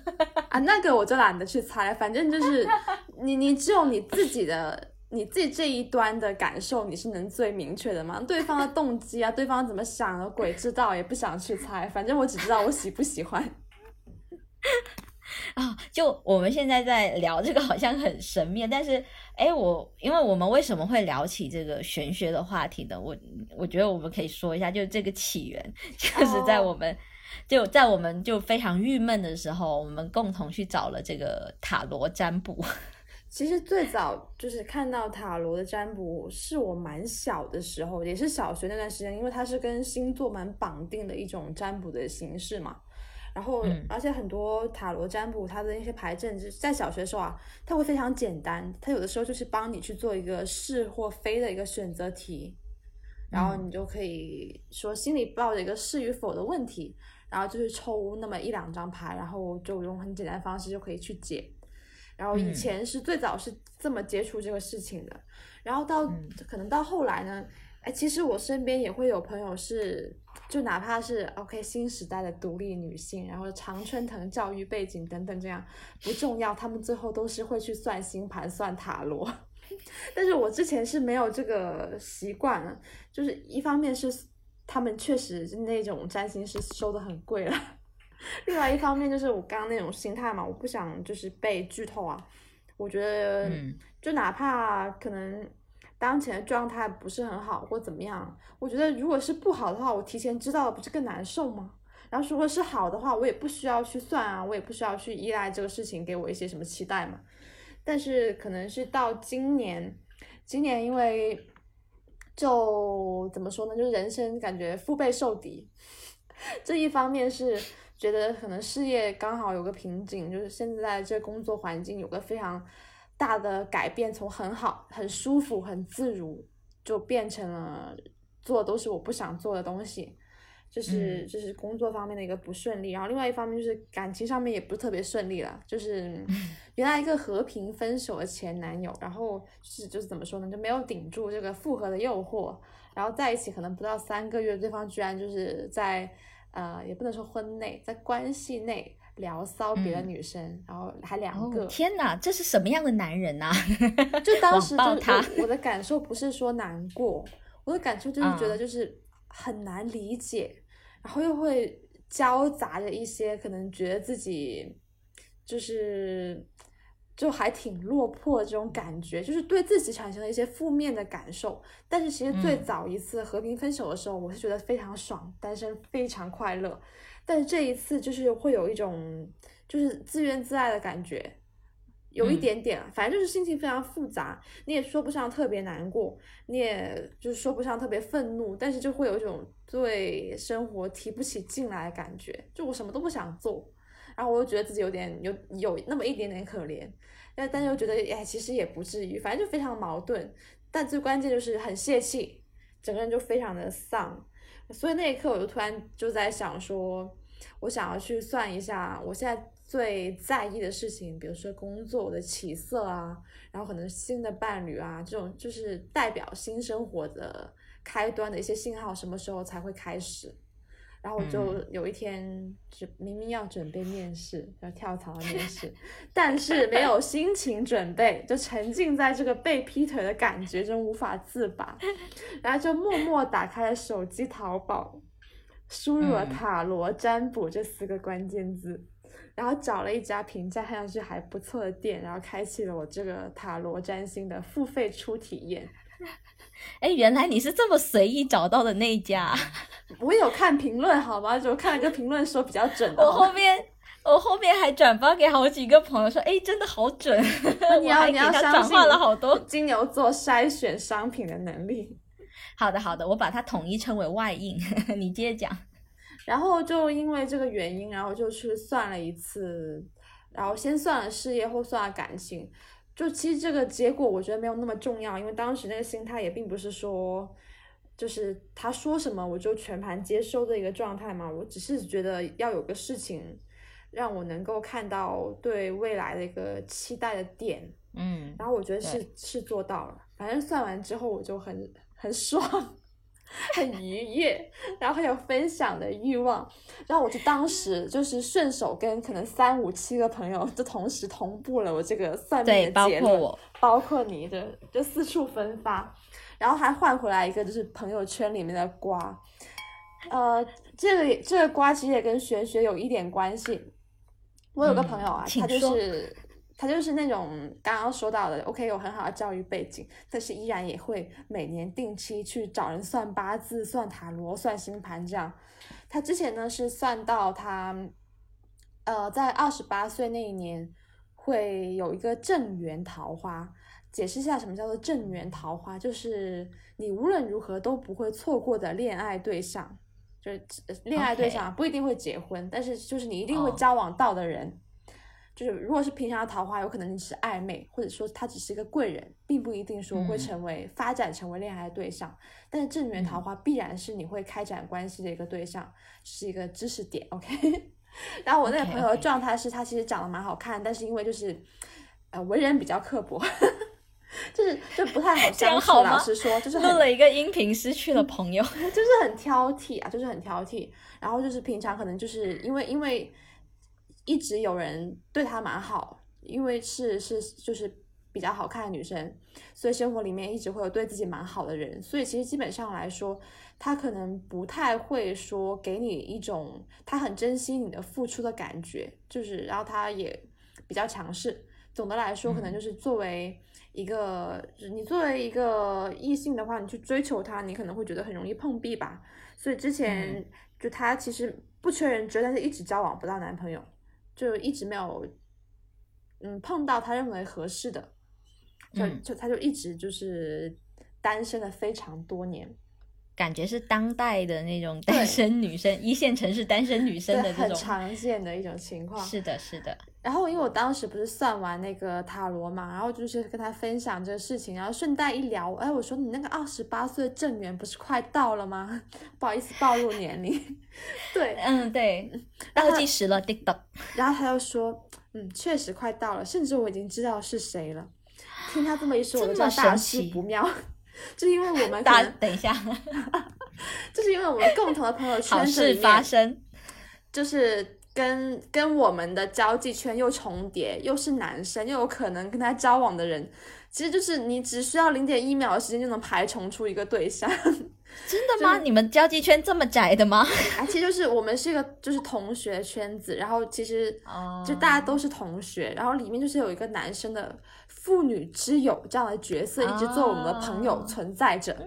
啊。那个我就懒得去猜，反正就是你你只有你自己的你自己这一端的感受，你是能最明确的吗？对方的动机啊，对方怎么想的，鬼知道，也不想去猜。反正我只知道我喜不喜欢。啊，就我们现在在聊这个，好像很神秘，但是，哎，我因为我们为什么会聊起这个玄学的话题呢？我我觉得我们可以说一下，就是这个起源，就是在我们就在我们就非常郁闷的时候，我们共同去找了这个塔罗占卜。其实最早就是看到塔罗的占卜，是我蛮小的时候，也是小学那段时间，因为它是跟星座蛮绑定的一种占卜的形式嘛。然后，而且很多塔罗占卜，它的那些牌阵，就是在小学的时候啊，它会非常简单。它有的时候就是帮你去做一个是或非的一个选择题，然后你就可以说心里抱着一个是与否的问题，然后就是抽那么一两张牌，然后就用很简单的方式就可以去解。然后以前是最早是这么接触这个事情的，然后到可能到后来呢。哎，其实我身边也会有朋友是，就哪怕是 OK 新时代的独立女性，然后常春藤教育背景等等这样不重要，他们最后都是会去算星盘、算塔罗。但是我之前是没有这个习惯，就是一方面是他们确实那种占星师收的很贵了，另外一方面就是我刚刚那种心态嘛，我不想就是被剧透啊。我觉得，就哪怕可能。当前的状态不是很好，或怎么样？我觉得如果是不好的话，我提前知道了不是更难受吗？然后如果是好的话，我也不需要去算啊，我也不需要去依赖这个事情给我一些什么期待嘛。但是可能是到今年，今年因为就怎么说呢，就是人生感觉腹背受敌，这一方面是觉得可能事业刚好有个瓶颈，就是现在这工作环境有个非常。大的改变，从很好、很舒服、很自如，就变成了做都是我不想做的东西，就是就是工作方面的一个不顺利。然后另外一方面就是感情上面也不是特别顺利了，就是 原来一个和平分手的前男友，然后是就是怎么说呢，就没有顶住这个复合的诱惑，然后在一起可能不到三个月，对方居然就是在呃也不能说婚内，在关系内。聊骚别的女生，然后还两个。哦天哪，这是什么样的男人啊？就当时就他我我的感受不是说难过，我的感受就是觉得嗯就是很难理解，然后又会交杂着一些可能觉得自己就是就还挺落魄的这种感觉，就是对自己产生了一些负面的感受。但是其实最嗯早一次和平分手的时候，我是觉得非常爽，单身非常快乐。但是这一次就是会有一种就是自怨自艾的感觉，有一嗯点点，反正就是心情非常复杂，你也说不上特别难过，你也就是说不上特别愤怒，但是就会有一种对生活提不起劲来的感觉，就我什么都不想做，然后我又觉得自己有点有有那么一点点可怜，但但又觉得哎其实也不至于，反正就非常矛盾，但最关键就是很泄气，整个人就非常的丧，所以那一刻我就突然就在想说，我想要去算一下我现在最在意的事情，比如说工作我的起色啊，然后可能新的伴侣啊，这种就是代表新生活的开端的一些信号，什么时候才会开始？然后我就有一天，就明明要准备面试，要跳槽的面试，但是没有心情准备，就沉浸在这个被劈腿的感觉中无法自拔，然后就默默打开了手机淘宝，输入了嗯塔罗占卜这四个关键字，然后找了一家评价看上去还不错的店，然后开启了我这个塔罗占星的付费初体验。哎，原来你是这么随意找到的那一家啊。我有看评论好吗？就看了个评论说比较准的我后面我后面还转发给好几个朋友说，哎，真的好准，你要你要相信转化了好多。金牛座筛选商品的能力。好的好的，我把它统一称为外应，你接着讲。然后就因为这个原因，然后就去算了一次，然后先算了事业，后算了感情。就其实这个结果我觉得没有那么重要，因为当时那个心态也并不是说，就是他说什么我就全盘接收的一个状态嘛。我只是觉得要有个事情让我能够看到对未来的一个期待的点，嗯，然后我觉得是是做到了，反正算完之后我就很很爽，很愉悦，然后很有分享的欲望，然后我就当时就是顺手跟可能三五七个朋友就同时同步了我这个算命，的结论，括我。包括你的，就四处分发，然后还换回来一个就是朋友圈里面的瓜，呃，这个这个瓜其实也跟玄学有一点关系。我有个朋友啊，他就是他就是那种刚刚说到的，OK 有很好的教育背景，但是依然也会每年定期去找人算八字、算塔罗、算星盘这样。他之前呢是算到他，呃，在二十八岁那一年会有一个正缘桃花。解释一下什么叫做正缘桃花，就是你无论如何都不会错过的恋爱对象，就是呃恋爱对象啊不一定会结婚但是就是你一定会哦交往到的人。就是如果是平常的桃花，有可能你只是暧昧，或者说他只是一个贵人，并不一定说会嗯成为、发展成为恋爱的对象。但是正缘桃花必然是你会开展关系的一个对象，是一个知识点。OK，然后我那个朋友的状态是他其实长得蛮好看，但是因为就是呃为人比较刻薄，就是就不太好 相处。老实说，就是很录了一个音频，失去了朋友。就是很挑剔啊，就是很挑剔。然后就是平常可能就是因为因为一直有人对他蛮好，因为是是就是比较好看的女生，所以生活里面一直会有对自己蛮好的人。所以其实基本上来说，他可能不太会说给你一种他很珍惜你的付出的感觉，就是然后他也比较强势。总的来说，可能嗯就是作为一个，就是你作为一个异性的话，你去追求他，你可能会觉得很容易碰壁吧。所以之前嗯就他其实不缺人追，但是一直交往不到男朋友，就一直没有，嗯，碰到他认为合适的，就嗯就他就一直就是单身了非常多年。感觉是当代的那种单身女生，一线城市单身女生的这种。常见的一种情况。是的，是的。然后因为我当时不是算完那个塔罗嘛，然后就是跟他分享这个事情，然后顺带一聊，哎，我说你那个二十八岁正缘不是快到了吗？不好意思暴露年龄，对，嗯，对，然后倒计时了，TikTok。然后他又说，嗯，确实快到了，甚至我已经知道是谁了。听他这么一说，我就大事奇不妙，就是因为我们可大，能，等一下，就是因为我们共同的朋友圈好子里事发，生。就是跟跟我们的交际圈又重叠，又是男生，又有可能跟他交往的人，其实就是你只需要零点一秒的时间就能排除出一个对象。真的吗？你们交际圈这么窄的吗？啊，其实就是我们是一个就是同学圈子，然后其实就大家都是同学，然后里面就是有一个男生的父女之友这样的角色一直做我们的朋友存在着，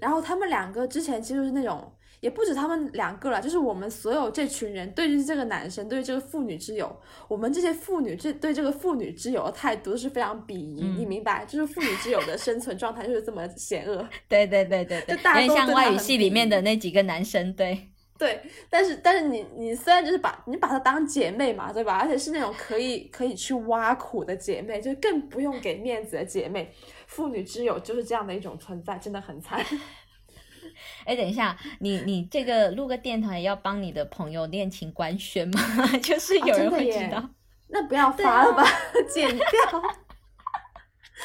然后他们两个之前其实是那种。也不止他们两个了，就是我们所有这群人对于这个男生，对于这个妇女之友，我们这些妇女这对这个妇女之友的态度是非常鄙夷，你明白？就是妇女之友的生存状态就是这么险恶。对对对对对，就大家都像外语系里面的那几个男生，对对。但是但是你你虽然就是把你把她当姐妹嘛，对吧？而且是那种可以可以去挖苦的姐妹，就更不用给面子的姐妹。妇女之友就是这样的一种存在，真的很惨。哎，等一下，你你这个录个电台要帮你的朋友恋情官宣吗？就是有人会知道，那不要发了吧，剪掉。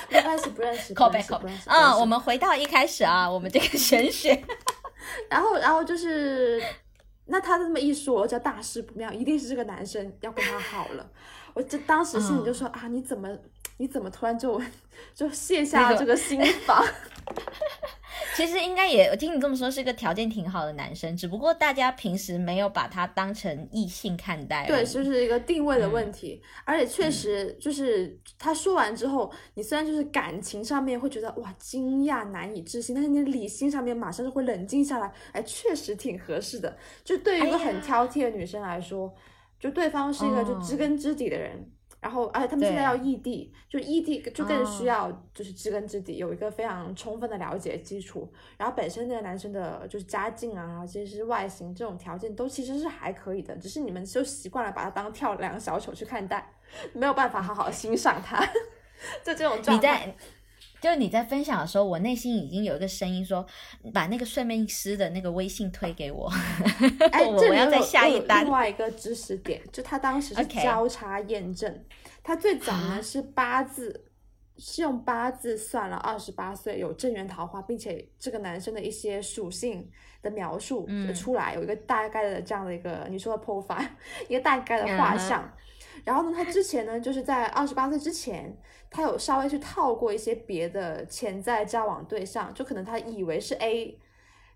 不认识，不认识，靠背靠背。嗯，我们回到一开始啊，我们这个玄学。然后，然后就是，那他这么一说，我就大事不妙，一定是这个男生要跟他好了。我这当时心里就说啊，你怎么你怎么突然就就卸下了这个心防？其实应该也，我听你这么说，是个条件挺好的男生，只不过大家平时没有把他当成异性看待。对，就是一个定位的问题。而且确实就是他说完之后，你虽然就是感情上面会觉得哇惊讶难以置信，但是你理性上面马上就会冷静下来，哎，确实挺合适的。就对于一个很挑剔的女生来说，就对方是一个就知根知底的人。然后，而且他们现在要异地，就异地就更需要就是知根知底，有一个非常充分的了解基础。然后本身那个男生的就是家境啊，然后其实是外形这种条件都其实是还可以的，只是你们就习惯了把他当跳梁小丑去看待，没有办法好好欣赏他，就这种状态。就是你在分享的时候，我内心已经有一个声音说，把那个算命师的那个微信推给我。哎，我要再下一单。另外一个知识点，就他当时是交叉验证，他最早呢是八字，是用八字算了二十八岁有正缘桃花，并且这个男生的一些属性的描述出来，有一个大概的这样的一个你说的 profile，一个大概的画像。然后呢，他之前呢，就是在二十八岁之前，他有稍微去套过一些别的潜在交往对象，就可能他以为是 A，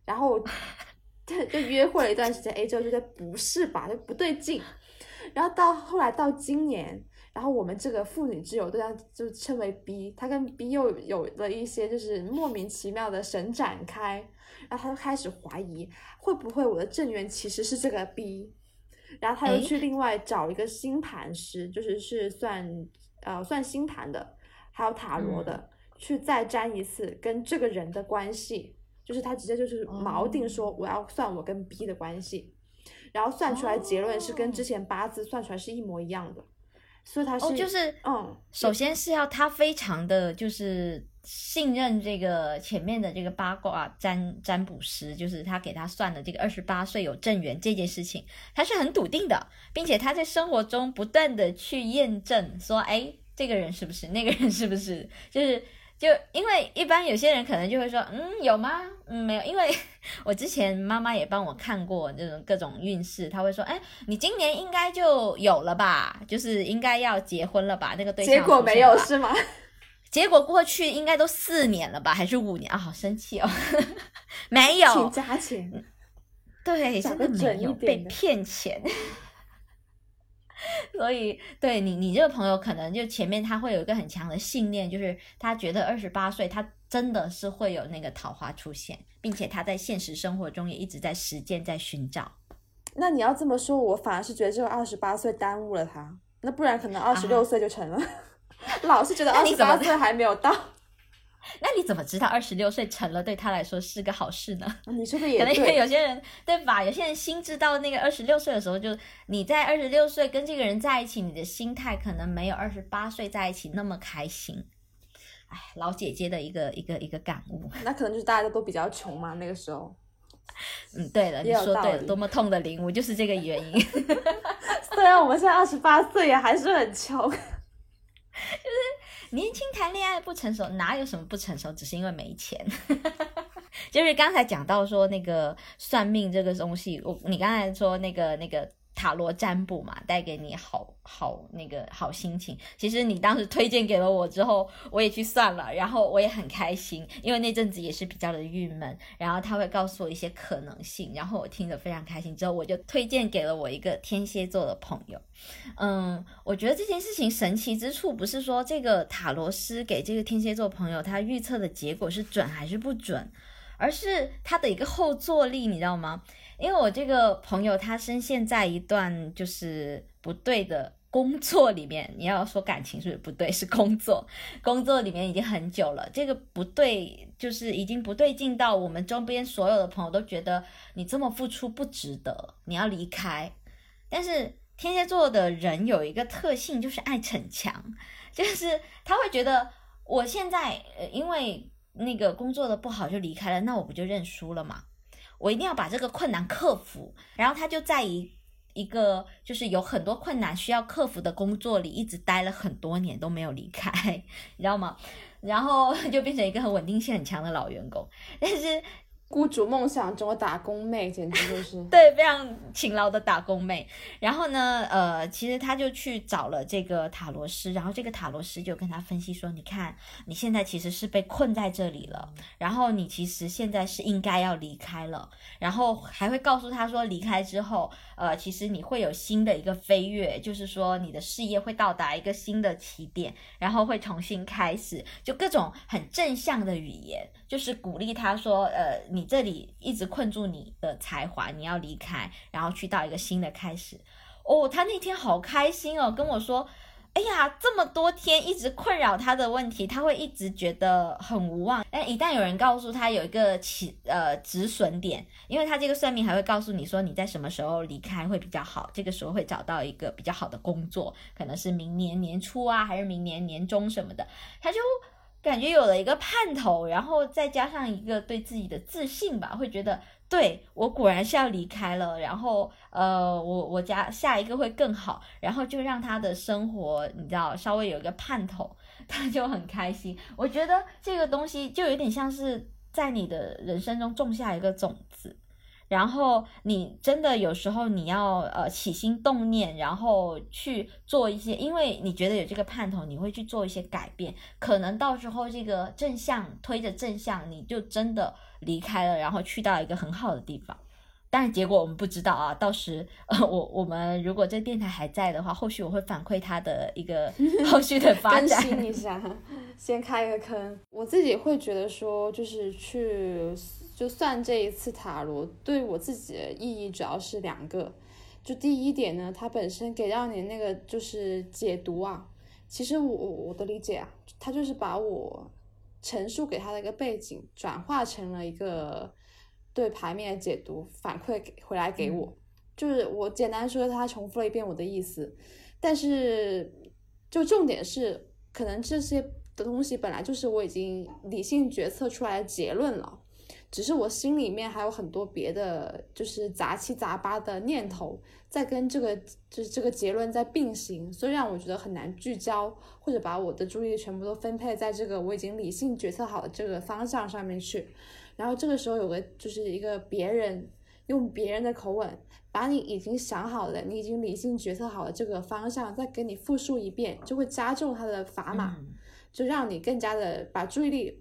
然后 就就约会了一段时间，A 之后觉得不是吧，就不对劲，然后到后来到今年，然后我们这个妇女之友对象就称为 B，他跟 B 又有了一些就是莫名其妙的神展开，然后他就开始怀疑会不会我的正缘其实是这个 B。然后他又去另外找一个星盘师，就是是算呃算星盘的，还有塔罗的，去再占一次跟这个人的关系，就是他直接就是锚定说我要算我跟 B 的关系，然后算出来结论是跟之前八字算出来是一模一样的，所以他是就是嗯，首先是要他非常的就是。信任这个前面的这个八卦占占卜师，就是他给他算的这个二十八岁有正缘这件事情，他是很笃定的，并且他在生活中不断的去验证，说，哎，这个人是不是，那个人是不是，就是就因为一般有些人可能就会说，嗯，有吗？嗯，没有，因为 我之前妈妈也帮我看过这种各种运势，她会说，哎，你今年应该就有了吧，就是应该要结婚了吧，那个对象，结果没有是吗？结果过去应该都四年了吧，还是五年啊？好生气哦！没有，请加钱。对，真的没有被骗钱。所以，对你，你这个朋友可能就前面他会有一个很强的信念，就是他觉得二十八岁他真的是会有那个桃花出现，并且他在现实生活中也一直在实践，在寻找。那你要这么说，我反而是觉得这个二十八岁耽误了他，那不然可能二十六岁就成了。老是觉得二十八岁还没有到，那你怎么知道二十六岁成了对他来说是个好事呢？你说的也 可能因为有些人对吧？有些人心知道那个二十六岁的时候，就你在二十六岁跟这个人在一起，你的心态可能没有二十八岁在一起那么开心。哎，老姐姐的一个一个一个感悟。那可能就是大家都比较穷嘛，那个时候。嗯，对了，你说对了，多么痛的领悟，就是这个原因。虽然我们现在二十八岁，也还是很穷。就是年轻谈恋爱不成熟，哪有什么不成熟？只是因为没钱。就是刚才讲到说那个算命这个东西，我你刚才说那个那个。塔罗占卜嘛，带给你好好那个好心情。其实你当时推荐给了我之后，我也去算了，然后我也很开心，因为那阵子也是比较的郁闷。然后他会告诉我一些可能性，然后我听得非常开心。之后我就推荐给了我一个天蝎座的朋友。嗯，我觉得这件事情神奇之处不是说这个塔罗师给这个天蝎座朋友他预测的结果是准还是不准，而是他的一个后坐力，你知道吗？因为我这个朋友他深陷在一段就是不对的工作里面，你要说感情是不对？是工作，工作里面已经很久了。这个不对，就是已经不对劲到我们周边所有的朋友都觉得你这么付出不值得，你要离开。但是天蝎座的人有一个特性，就是爱逞强，就是他会觉得我现在呃因为那个工作的不好就离开了，那我不就认输了吗？我一定要把这个困难克服，然后他就在一一个就是有很多困难需要克服的工作里，一直待了很多年都没有离开，你知道吗？然后就变成一个很稳定性很强的老员工，但是。雇主梦想中的打工妹，简直就是 对非常勤劳的打工妹。然后呢，呃，其实他就去找了这个塔罗师，然后这个塔罗师就跟他分析说：“你看，你现在其实是被困在这里了，然后你其实现在是应该要离开了。”然后还会告诉他说：“离开之后，呃，其实你会有新的一个飞跃，就是说你的事业会到达一个新的起点，然后会重新开始，就各种很正向的语言。”就是鼓励他说，呃，你你这里一直困住你的才华，你要离开，然后去到一个新的开始。哦，他那天好开心哦，跟我说，哎呀，这么多天一直困扰他的问题，他会一直觉得很无望。但一旦有人告诉他有一个起呃止损点，因为他这个算命还会告诉你说你在什么时候离开会比较好，这个时候会找到一个比较好的工作，可能是明年年初啊，还是明年年中什么的，他就。感觉有了一个盼头，然后再加上一个对自己的自信吧，会觉得对我果然是要离开了，然后呃，我我家下一个会更好，然后就让他的生活你知道稍微有一个盼头，他就很开心。我觉得这个东西就有点像是在你的人生中种下一个种。然后你真的有时候你要呃起心动念，然后去做一些，因为你觉得有这个盼头，你会去做一些改变，可能到时候这个正向推着正向，你就真的离开了，然后去到一个很好的地方。但是结果我们不知道啊，到时呃我我们如果这电台还在的话，后续我会反馈它的一个 后续的发展。更新一下，先开一个坑。我自己会觉得说，就是去。就算这一次塔罗对我自己的意义主要是两个，就第一点呢，它本身给到你那个就是解读啊，其实我我的理解啊，它就是把我陈述给他的一个背景转化成了一个对牌面的解读反馈给回来给我，就是我简单说，他重复了一遍我的意思，但是就重点是，可能这些的东西本来就是我已经理性决策出来的结论了。只是我心里面还有很多别的，就是杂七杂八的念头在跟这个就是这个结论在并行，所以让我觉得很难聚焦，或者把我的注意力全部都分配在这个我已经理性决策好的这个方向上面去。然后这个时候有个就是一个别人用别人的口吻把你已经想好的、你已经理性决策好的这个方向再给你复述一遍，就会加重他的砝码，就让你更加的把注意力。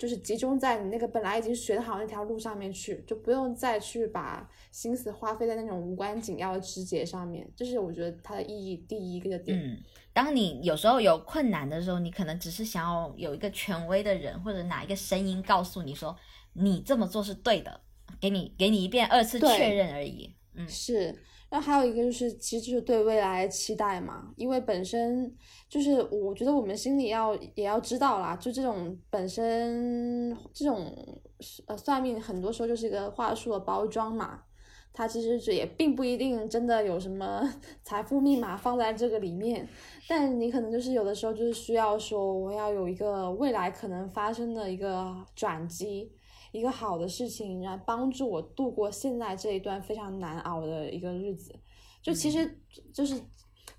就是集中在你那个本来已经选好那条路上面去，就不用再去把心思花费在那种无关紧要的枝节上面。这是我觉得它的意义第一个点。嗯，当你有时候有困难的时候，你可能只是想要有一个权威的人或者哪一个声音告诉你说你这么做是对的，给你给你一遍二次确认而已。嗯，是。那还有一个就是，其实就是对未来期待嘛，因为本身就是我觉得我们心里要也要知道啦，就这种本身这种呃算命很多时候就是一个话术的包装嘛，它其实也并不一定真的有什么 财富密码放在这个里面，但你可能就是有的时候就是需要说我要有一个未来可能发生的一个转机。一个好的事情，然后帮助我度过现在这一段非常难熬的一个日子。就其实就是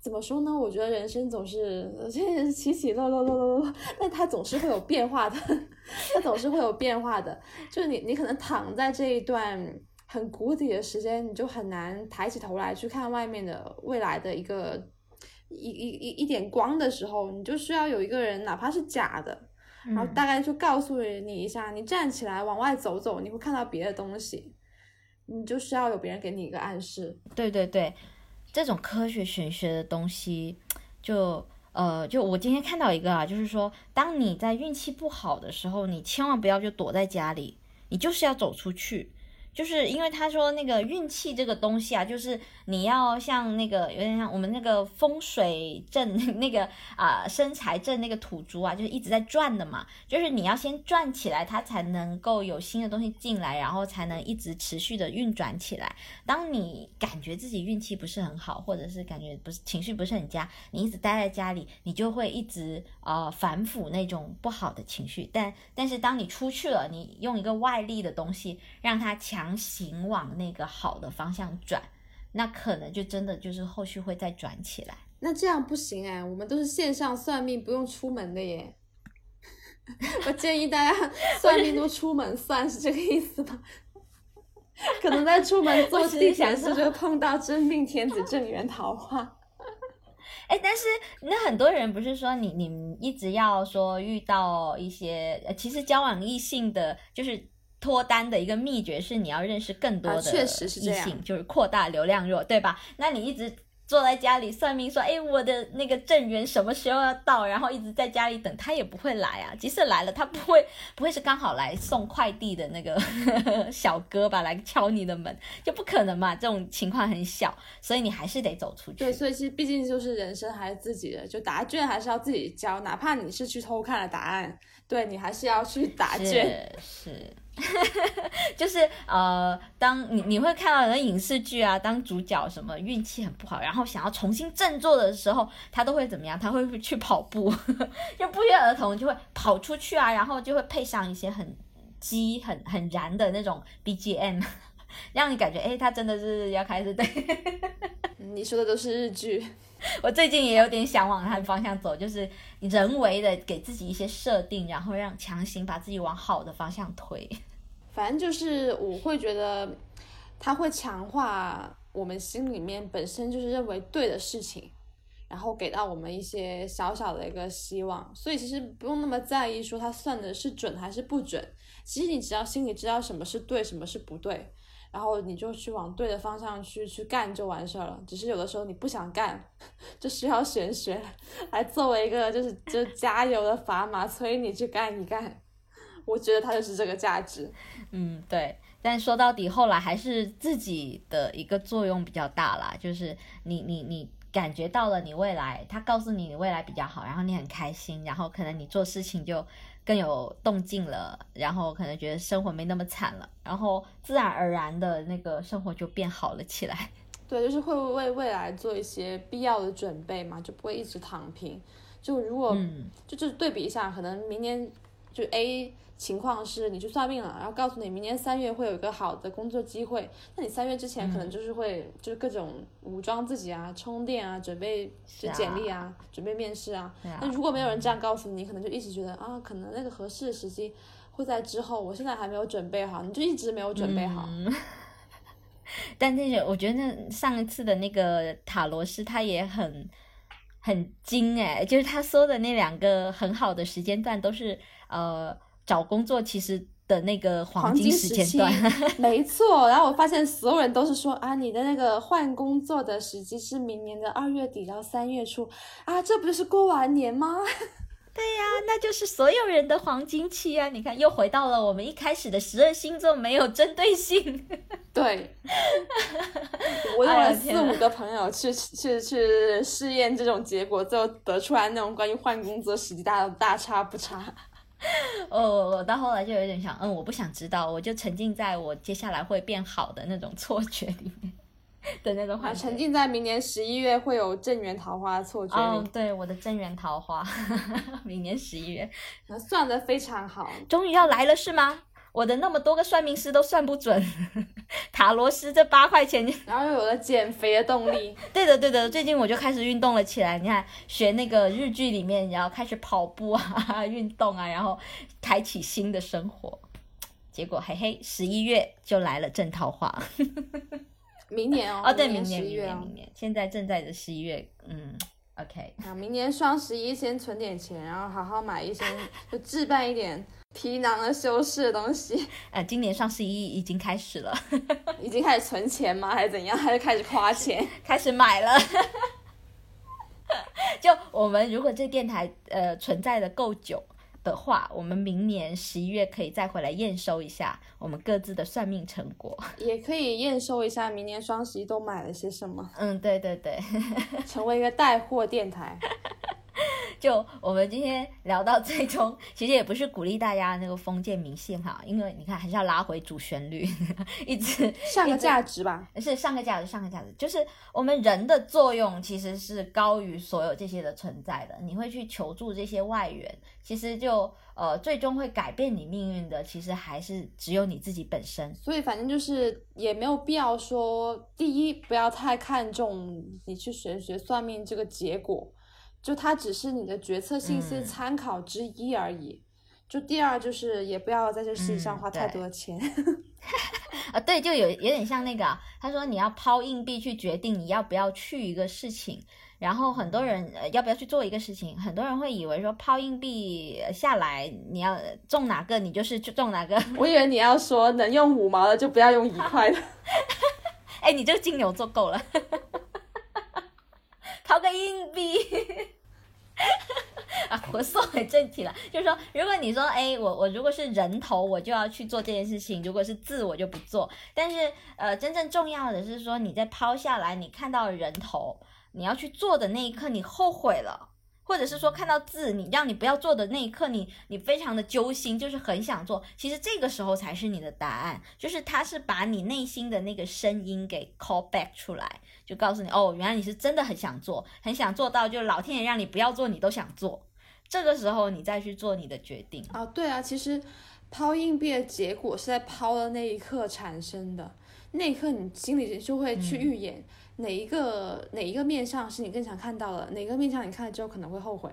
怎么说呢？我觉得人生总是 起起落落落落落，但它总是会有变化的，它总是会有变化的。就是你你可能躺在这一段很谷底的时间，你就很难抬起头来去看外面的未来的一个一一一一点光的时候，你就需要有一个人，哪怕是假的，然后大概就告诉你一下，你站起来往外走走，你会看到别的东西，你就需要有别人给你一个暗示。对对对，这种科学玄学的东西，就呃，就我今天看到一个啊，就是说，当你在运气不好的时候，你千万不要就躲在家里，你就是要走出去。就是因为他说那个运气这个东西啊，就是你要像那个有点像我们那个风水阵 那个啊生财阵那个土珠啊，就是一直在转的嘛。就是你要先转起来，它才能够有新的东西进来，然后才能一直持续的运转起来。当你感觉自己运气不是很好，或者是感觉不是情绪不是很佳，你一直待在家里，你就会一直呃反腐那种不好的情绪。但但是当你出去了，你用一个外力的东西让它强。行往那个好的方向转，那可能就真的就是后续会再转起来。那这样不行哎，我们都是线上算命，不用出门的耶。我建议大家 算命都出门算，是这个意思吧？可能在出门坐地铁时就碰到真命天子、正缘桃花。哎，但是那很多人不是说你你一直要说遇到一些，其实交往异性的就是。脱单的一个秘诀是你要认识更多的异性，就是扩大流量弱，对吧？那你一直坐在家里算命，说，哎，我的那个正缘什么时候要到？然后一直在家里等，他也不会来啊。即使来了，他不会不会是刚好来送快递的那个 小哥吧，来敲你的门，就不可能嘛。这种情况很小，所以你还是得走出去。对，所以其实毕竟就是人生还是自己的，就答卷还是要自己交，哪怕你是去偷看了答案，对你还是要去答卷。是。就是呃，当你你会看到人影视剧啊，当主角什么运气很不好，然后想要重新振作的时候，他都会怎么样？他会去跑步，就不约而同就会跑出去啊，然后就会配上一些很激、很很燃的那种 BGM，让你感觉哎，他真的是要开始对。你说的都是日剧。我最近也有点想往他的方向走，就是人为的给自己一些设定，然后让强行把自己往好的方向推。反正就是我会觉得，他会强化我们心里面本身就是认为对的事情，然后给到我们一些小小的一个希望。所以其实不用那么在意说他算的是准还是不准，其实你只要心里知道什么是对，什么是不对。然后你就去往对的方向去去干就完事儿了。只是有的时候你不想干，就需要玄学来作为一个就是就加油的砝码，催你去干一干。我觉得它就是这个价值。嗯，对。但说到底，后来还是自己的一个作用比较大啦。就是你你你感觉到了你未来，他告诉你你未来比较好，然后你很开心，然后可能你做事情就。更有动静了，然后可能觉得生活没那么惨了，然后自然而然的那个生活就变好了起来。对，就是会为未来做一些必要的准备嘛，就不会一直躺平。就如果就就对比一下，可能明年就 A。情况是你去算命了，然后告诉你明年三月会有一个好的工作机会，那你三月之前可能就是会就是各种武装自己啊，充电啊，准备就简历啊，准备面试啊。那如果没有人这样告诉你，可能就一直觉得啊，可能那个合适的时机会在之后，我现在还没有准备好，你就一直没有准备好。但那个我觉得那上一次的那个塔罗师他也很很精哎，就是他说的那两个很好的时间段都是呃。找工作其实的那个黄金时间段，没错。然后我发现所有人都是说啊，你的那个换工作的时机是明年的二月底到三月初啊，这不就是过完年吗？对呀，那就是所有人的黄金期啊！你看，又回到了我们一开始的十二星座没有针对性。对，我用了四五个朋友去去去试验这种结果，最后得出来那种关于换工作时机大大差不差。哦，我到后来就有点想，嗯，我不想知道，我就沉浸在我接下来会变好的那种错觉里面的那种话，沉浸在明年十一月会有正缘桃花错觉里。哦，对，我的正缘桃花，明年十一月，算的非常好，终于要来了是吗？我的那么多个算命师都算不准，塔罗师这八块钱，然后又有了减肥的动力。对的，对的，最近我就开始运动了起来。你看，学那个日剧里面，然后开始跑步啊，运动啊，然后开启新的生活。结果嘿嘿，十一月就来了正桃花。明年哦，哦，对，明明年，明年，十一月哦明。年，现在正在的十一月，嗯，OK，啊，明年双十一先存点钱，然后好好买一些，就置办一点皮囊的修饰的东西。呃，今年双十一已经开始了，已经开始存钱吗？还是怎样？还是开始花钱？开始买了。就我们如果这电台呃存在的够久的话，我们明年十一月可以再回来验收一下我们各自的算命成果。也可以验收一下明年双十一都买了些什么，嗯，对对对，成为一个带货电台。就我们今天聊到最终，其实也不是鼓励大家那个封建迷信哈，因为你看还是要拉回主旋律，一直上个价值吧。是上个价值，上个价值，就是我们人的作用其实是高于所有这些的存在的。你会去求助这些外援，其实就呃最终会改变你命运的，其实还是只有你自己本身。所以反正就是也没有必要说，第一不要太看重你去玄学算命这个结果，就它只是你的决策信息嗯参考之一而已。就第二就是也不要在这事情上嗯花太多的钱。啊，对，就有有点像那个啊、他说你要抛硬币去决定你要不要去一个事情，然后很多人、呃、要不要去做一个事情，很多人会以为说抛硬币呃下来你要中哪个你就是去中哪个，我以为你要说能用五毛的就不要用一块的。哎，你这个金牛座够了，抛个硬币。啊，我说回正题了，就是说，如果你说，哎，我我如果是人头，我就要去做这件事情；如果是字，我就不做。但是，呃，真正重要的是说，你在抛下来，你看到人头，你要去做的那一刻，你后悔了。或者是说看到字，你让你不要做的那一刻，你你非常的揪心，就是很想做。其实这个时候才是你的答案，就是他是把你内心的那个声音给 call back 出来，就告诉你哦，原来你是真的很想做，很想做到，就老天爷让你不要做，你都想做。这个时候你再去做你的决定。啊，对啊，其实抛硬币的结果是在抛的那一刻产生的，那一刻你心里就会去预演哪一个、哪一个面相是你更想看到的，哪个面相你看了之后可能会后悔。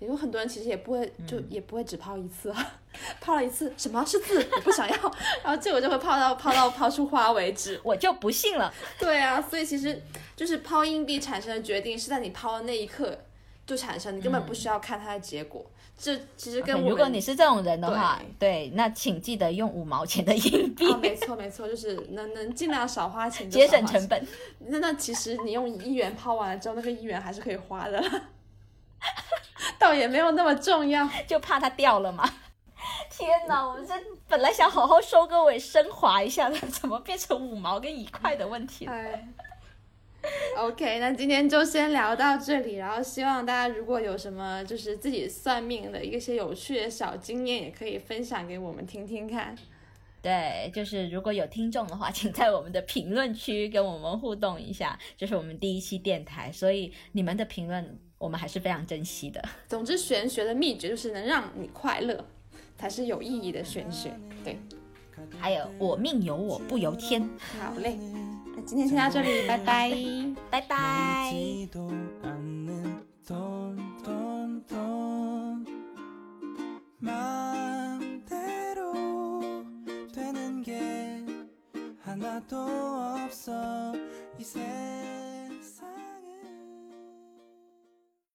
有很多人其实也不会，就也不会只抛一次啊，抛了一次什么是字我不想要，然后结果就会抛到抛到抛出花为止。我就不信了，对啊，所以其实就是抛硬币产生的决定是在你抛的那一刻就产生，你根本不需要看它的结果。这其实跟如果你是这种人的话，对，那请记得用五毛钱的硬币，啊，没错没错，就是能能尽量少花钱，节省成。本。那那其实你用一元抛完了之后，那个一元还是可以花的，倒也没有那么重要。就怕它掉了嘛。天哪，我们这本来想好好收个尾，升华一下的，怎么变成五毛跟一块的问题了？哎 OK，那今天就先聊到这里，然后希望大家如果有什么就是自己算命的一些有趣的小经验，也可以分享给我们听听看。对，就是如果有听众的话，请在我们的评论区跟我们互动一下。这是我们第一期电台，所以你们的评论我们还是非常珍惜的。总之，玄学的秘诀就是能让你快乐，才是有意义的玄学。对，还有我命由我不由天，好嘞，那今天先到这里，拜拜。拜拜。 지도 않는 돈 돈 돈 마음대로 되는 게 하나도 없어 이 세